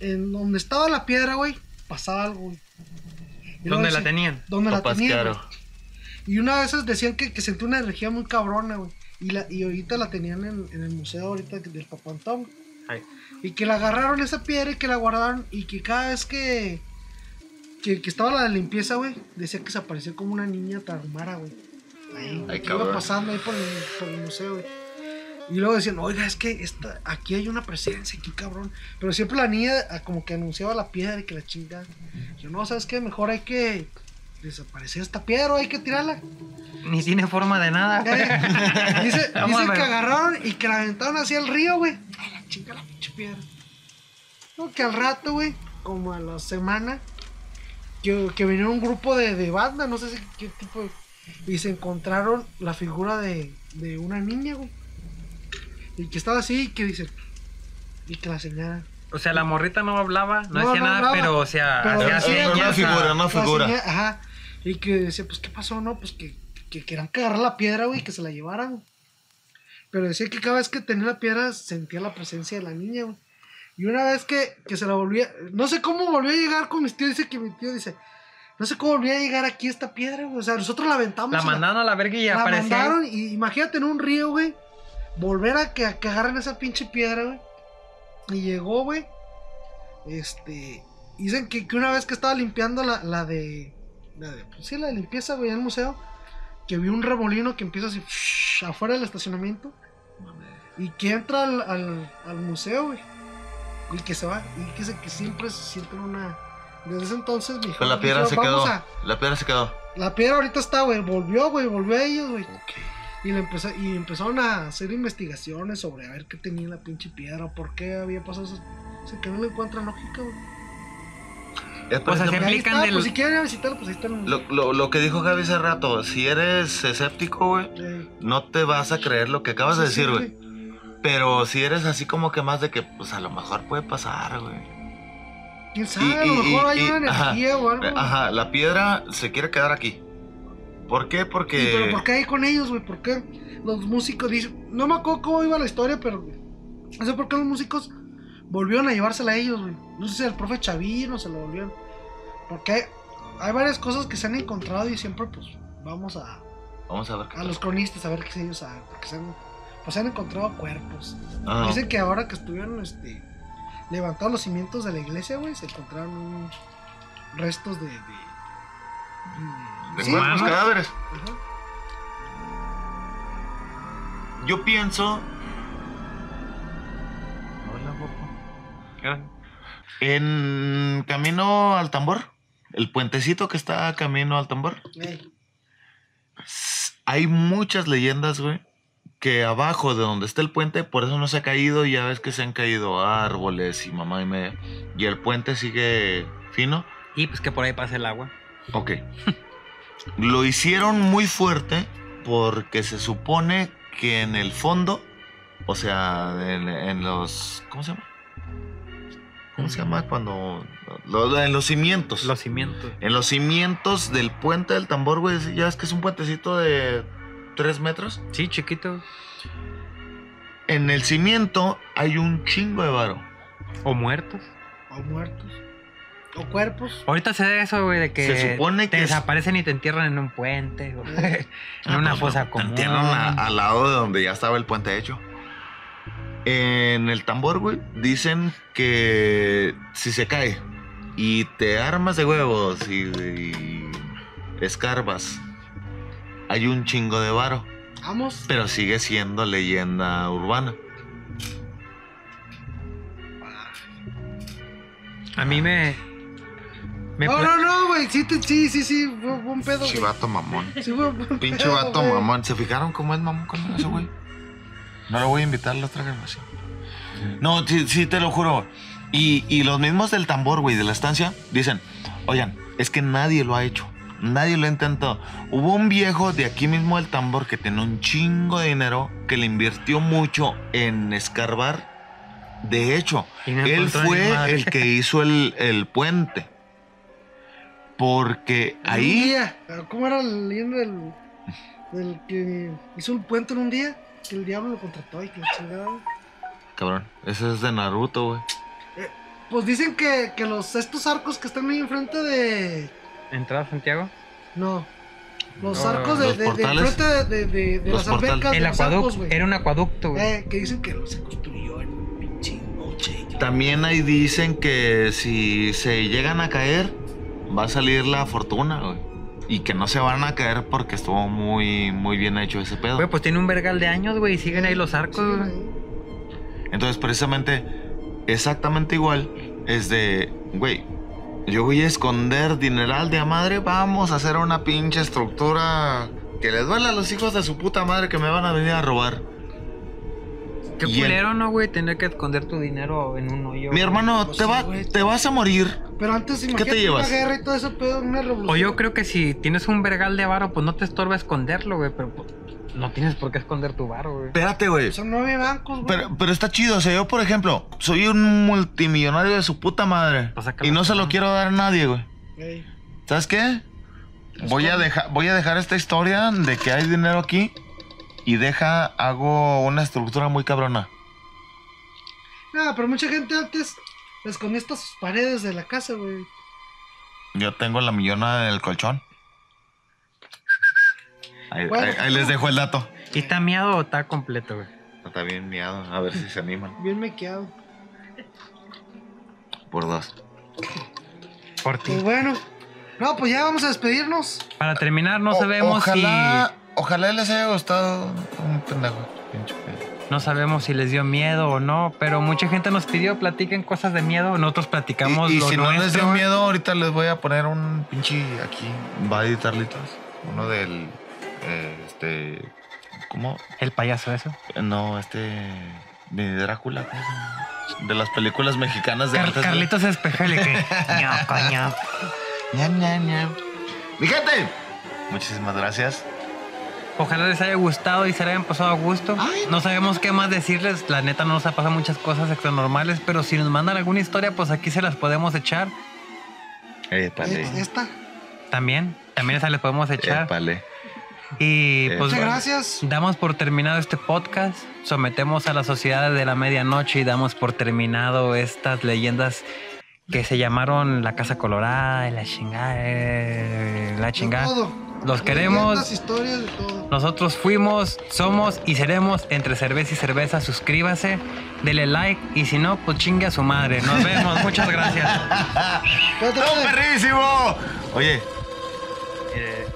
en donde estaba la piedra, güey, pasaba algo, güey. ¿Dónde la tenían? ¿Dónde la tenían? claro. Y una de esas decían que, que sentía una energía muy cabrona, güey. Y, la, y ahorita la tenían en, en el museo ahorita del Papantón. Ay. Y que la agarraron esa piedra y que la guardaron. Y que cada vez que, que, que estaba la limpieza, güey, decía que se aparecía como una niña tarmara, güey. Ahí, Ay, que iba pasando ahí por el, por el museo, güey. Y luego decían, oiga, es que esta, aquí hay una presencia, aquí cabrón. Pero siempre la niña ah, como que anunciaba la piedra y que la chingada. Yo, no, ¿sabes qué? Mejor hay que desaparecer esta piedra o hay que tirarla. Ni tiene forma de nada. Eh, dice que agarraron y que la aventaron hacia el río, güey. Ay, la chinga la pinche piedra. No, que al rato, güey, como a la semana, que, que vinieron un grupo de, de banda, no sé si qué tipo de- Y se encontraron la figura de, de una niña, güey. Y que estaba así y que dice. Y que la señala. O sea, la morrita no hablaba, no, No, decía no nada, hablaba, pero o sea, pero hacía señas Una figura, una La figura. ajá. Y que decía, pues, ¿qué pasó, no? Pues que, que querían que agarrar la piedra, güey, que se la llevaran. Pero decía que cada vez que tenía la piedra sentía la presencia de la niña, güey. Y una vez que, que se la volvía, no sé cómo volvió a llegar con mis tíos, dice que mi tío dice, no sé cómo volvió a llegar aquí esta piedra, güey. O sea, nosotros la aventamos. La mandaron a la verga y la aparecía. mandaron y imagínate en un río, güey. Volver a que, a que agarren esa pinche piedra, güey. Y llegó, güey. Este. Dicen que, que una vez que estaba limpiando la, la de. La de. Pues sí, la de limpieza, güey, en el museo. Que vio un remolino que empieza así. afuera del estacionamiento. Y que entra al, al, al museo, güey. Y que se va. Y que, se, que siempre se siente una. Desde ese entonces, mi Pero la piedra se quedó. La piedra se quedó. La piedra ahorita está, güey. Volvió, güey. Volvió a ellos, güey. Y, le empezó, y empezaron a hacer investigaciones sobre a ver qué tenía la pinche piedra, por qué había pasado eso. O sea, que no le encuentran lógica, güey. Es Pues Y ejemplo, ahí Explican está, del- pues si quieren ir a visitarlo, pues ahí están. lo, lo, lo que dijo Javi hace rato, si eres escéptico, güey, no te vas a creer lo que acabas de decir, sí, güey. Pero si eres así como que más de que, pues a lo mejor puede pasar, güey. ¿Quién sabe? Y- a lo mejor y- hay y- una ajá. energía o algo. Ajá, la piedra se quiere quedar aquí. ¿Por qué? Sí, Porque... pero ¿por qué hay con ellos, güey? ¿Por qué los músicos dicen... No me acuerdo cómo iba la historia, pero... No sé por qué los músicos volvieron a llevársela a ellos, güey. No sé si al profe Chavino se lo volvieron. Porque hay, hay varias cosas que se han encontrado y siempre, pues, vamos a, Vamos a ver qué a los cronistas a ver qué ellos saben. Porque se han, pues, se han encontrado cuerpos. Ah, Dicen que ahora que estuvieron, este... Levantados los cimientos de la iglesia, güey, se encontraron restos de... de, de sí, cuerpos, ajá, cadáveres. Yo pienso... En camino al tambor, el puentecito que está camino al tambor, hay muchas leyendas, güey, que abajo de donde está el puente, por eso no se ha caído, y ya ves que se han caído árboles y mamá y media, y el puente sigue fino. Y pues que por ahí pasa el agua. Ok. Lo hicieron muy fuerte porque se supone que en el fondo, o sea, en, en los... ¿Cómo se llama? ¿Cómo se llama cuando... lo- en los cimientos. Los cimientos. En los cimientos del puente del tambor, güey, ya es que es un puentecito de 3 metros. Sí, chiquito. En el cimiento hay un chingo de varo. O muertos. O muertos. O cuerpos. Ahorita se da eso, güey, de que Se supone te que es- desaparecen y te entierran en un puente. o Eh. en una Ah, pues, fosa te común. entierran a- al lado de donde ya estaba el puente hecho. En el tambor, güey, dicen que si se cae y te armas de huevos y, y escarbas, hay un chingo de varo, Vamos. pero sigue siendo leyenda urbana. A mí me. Me No, no, no, güey. Sí, te- sí, sí, sí. Fue, un pedo. güey. Chivato mamón. Sí, fue un Pinche pedo, vato güey. mamón. ¿Se fijaron cómo es mamón con eso, güey? No lo voy a invitar a la otra grabación. No, sí, sí, te lo juro. Y, y los mismos del tambor, güey, de la estancia, dicen, oigan, es que nadie lo ha hecho. Nadie lo ha intentado. Hubo un viejo de aquí mismo del tambor que tenía un chingo de dinero que le invirtió mucho en escarbar. De hecho, no él fue el que hizo el, el puente. Porque un ahí ¿Cómo era la leyenda del, del que hizo un puente en un día? Que el diablo lo contrató y que la chingada. güey. Cabrón, ese es de Naruto, güey. Pues dicen que, que los estos arcos que están ahí enfrente de. ¿Entrada Santiago? No. Los No, arcos de, los de, de portales. enfrente de, de, de- de Los las portales. albercas El acueducto. güey. Era un acueducto, güey. Eh, que dicen que se construyó en pinche noche. También ahí dicen que si se llegan a caer, va a salir la fortuna, güey. Y que no se van a caer porque estuvo muy, muy bien hecho ese pedo. Güey, pues tiene un vergal de años, güey, y siguen ahí los arcos, Sí, güey. Entonces, precisamente, exactamente igual, es de, güey, yo voy a esconder dineral de a madre, vamos a hacer una pinche estructura que les duele a los hijos de su puta madre que me van a venir a robar. Qué Y culero, ¿no, güey? Tener que esconder tu dinero en un hoyo. Mi hermano, Pues te, sí, va, güey. te vas a morir. Pero antes, imagínate llevas? una guerra y todo eso, pedo, una revolución. O yo creo que si tienes un vergal de varo, pues no te estorba esconderlo, güey, pero pues, no tienes por qué esconder tu varo, güey. Espérate, güey. Son nueve bancos, güey. Pero, pero está chido, o sea, yo por ejemplo, soy un multimillonario de su puta madre. Pues y no se lo quiero dar a nadie, güey. Ey, ¿Sabes qué? Voy a, dejar, voy a dejar esta historia de que hay dinero aquí y deja, hago una estructura muy cabrona. Nada, pero mucha gente antes escondía estas paredes de la casa, güey. Yo tengo la millona del colchón. Ahí, Bueno. ahí- ahí les dejo el dato. ¿Y está miado o está completo, güey? Está bien miado, a ver si se animan. Bien mequeado. Por dos. Por ti. Pues bueno. No, pues ya vamos a despedirnos. Para terminar, no O- sabemos ojalá, Ojalá les haya gustado un pendejo. pinche pedo. no sabemos si les dio miedo o no, pero mucha gente nos pidió platiquen cosas de miedo, nosotros platicamos Y, y lo si no les dio miedo, ahorita les voy a poner un pinche aquí. Va a editarlitos. Uno del. eh, este. ¿Cómo? El payaso eso. No, este. De Drácula. De las películas mexicanas de Car- antes. Carlitos Espejel que ño, coño. Ñam, ñam, ñam. Mi gente, muchísimas gracias. Ojalá les haya gustado y se la hayan pasado a gusto. Ay, no sabemos qué más decirles. La neta no nos ha pasado muchas cosas extranormales, pero si nos mandan alguna historia, pues aquí se las podemos echar. Épale. Eh, Esta. También. También esa les podemos echar. Épale. Y pues Muchas gracias. damos por terminado este podcast. Sometemos a la sociedad de la medianoche y damos por terminado estas leyendas que se llamaron la Casa Colorada, y la chingada, eh, la chingada. todo. Los queremos. Historias, de todo. Nosotros fuimos, somos y seremos entre cerveza y cerveza. Suscríbase, dele like y si no, pues chingue a su madre. Nos vemos. Muchas gracias. Espérate, ¡No, espérate. perrísimo! Oye, Eh,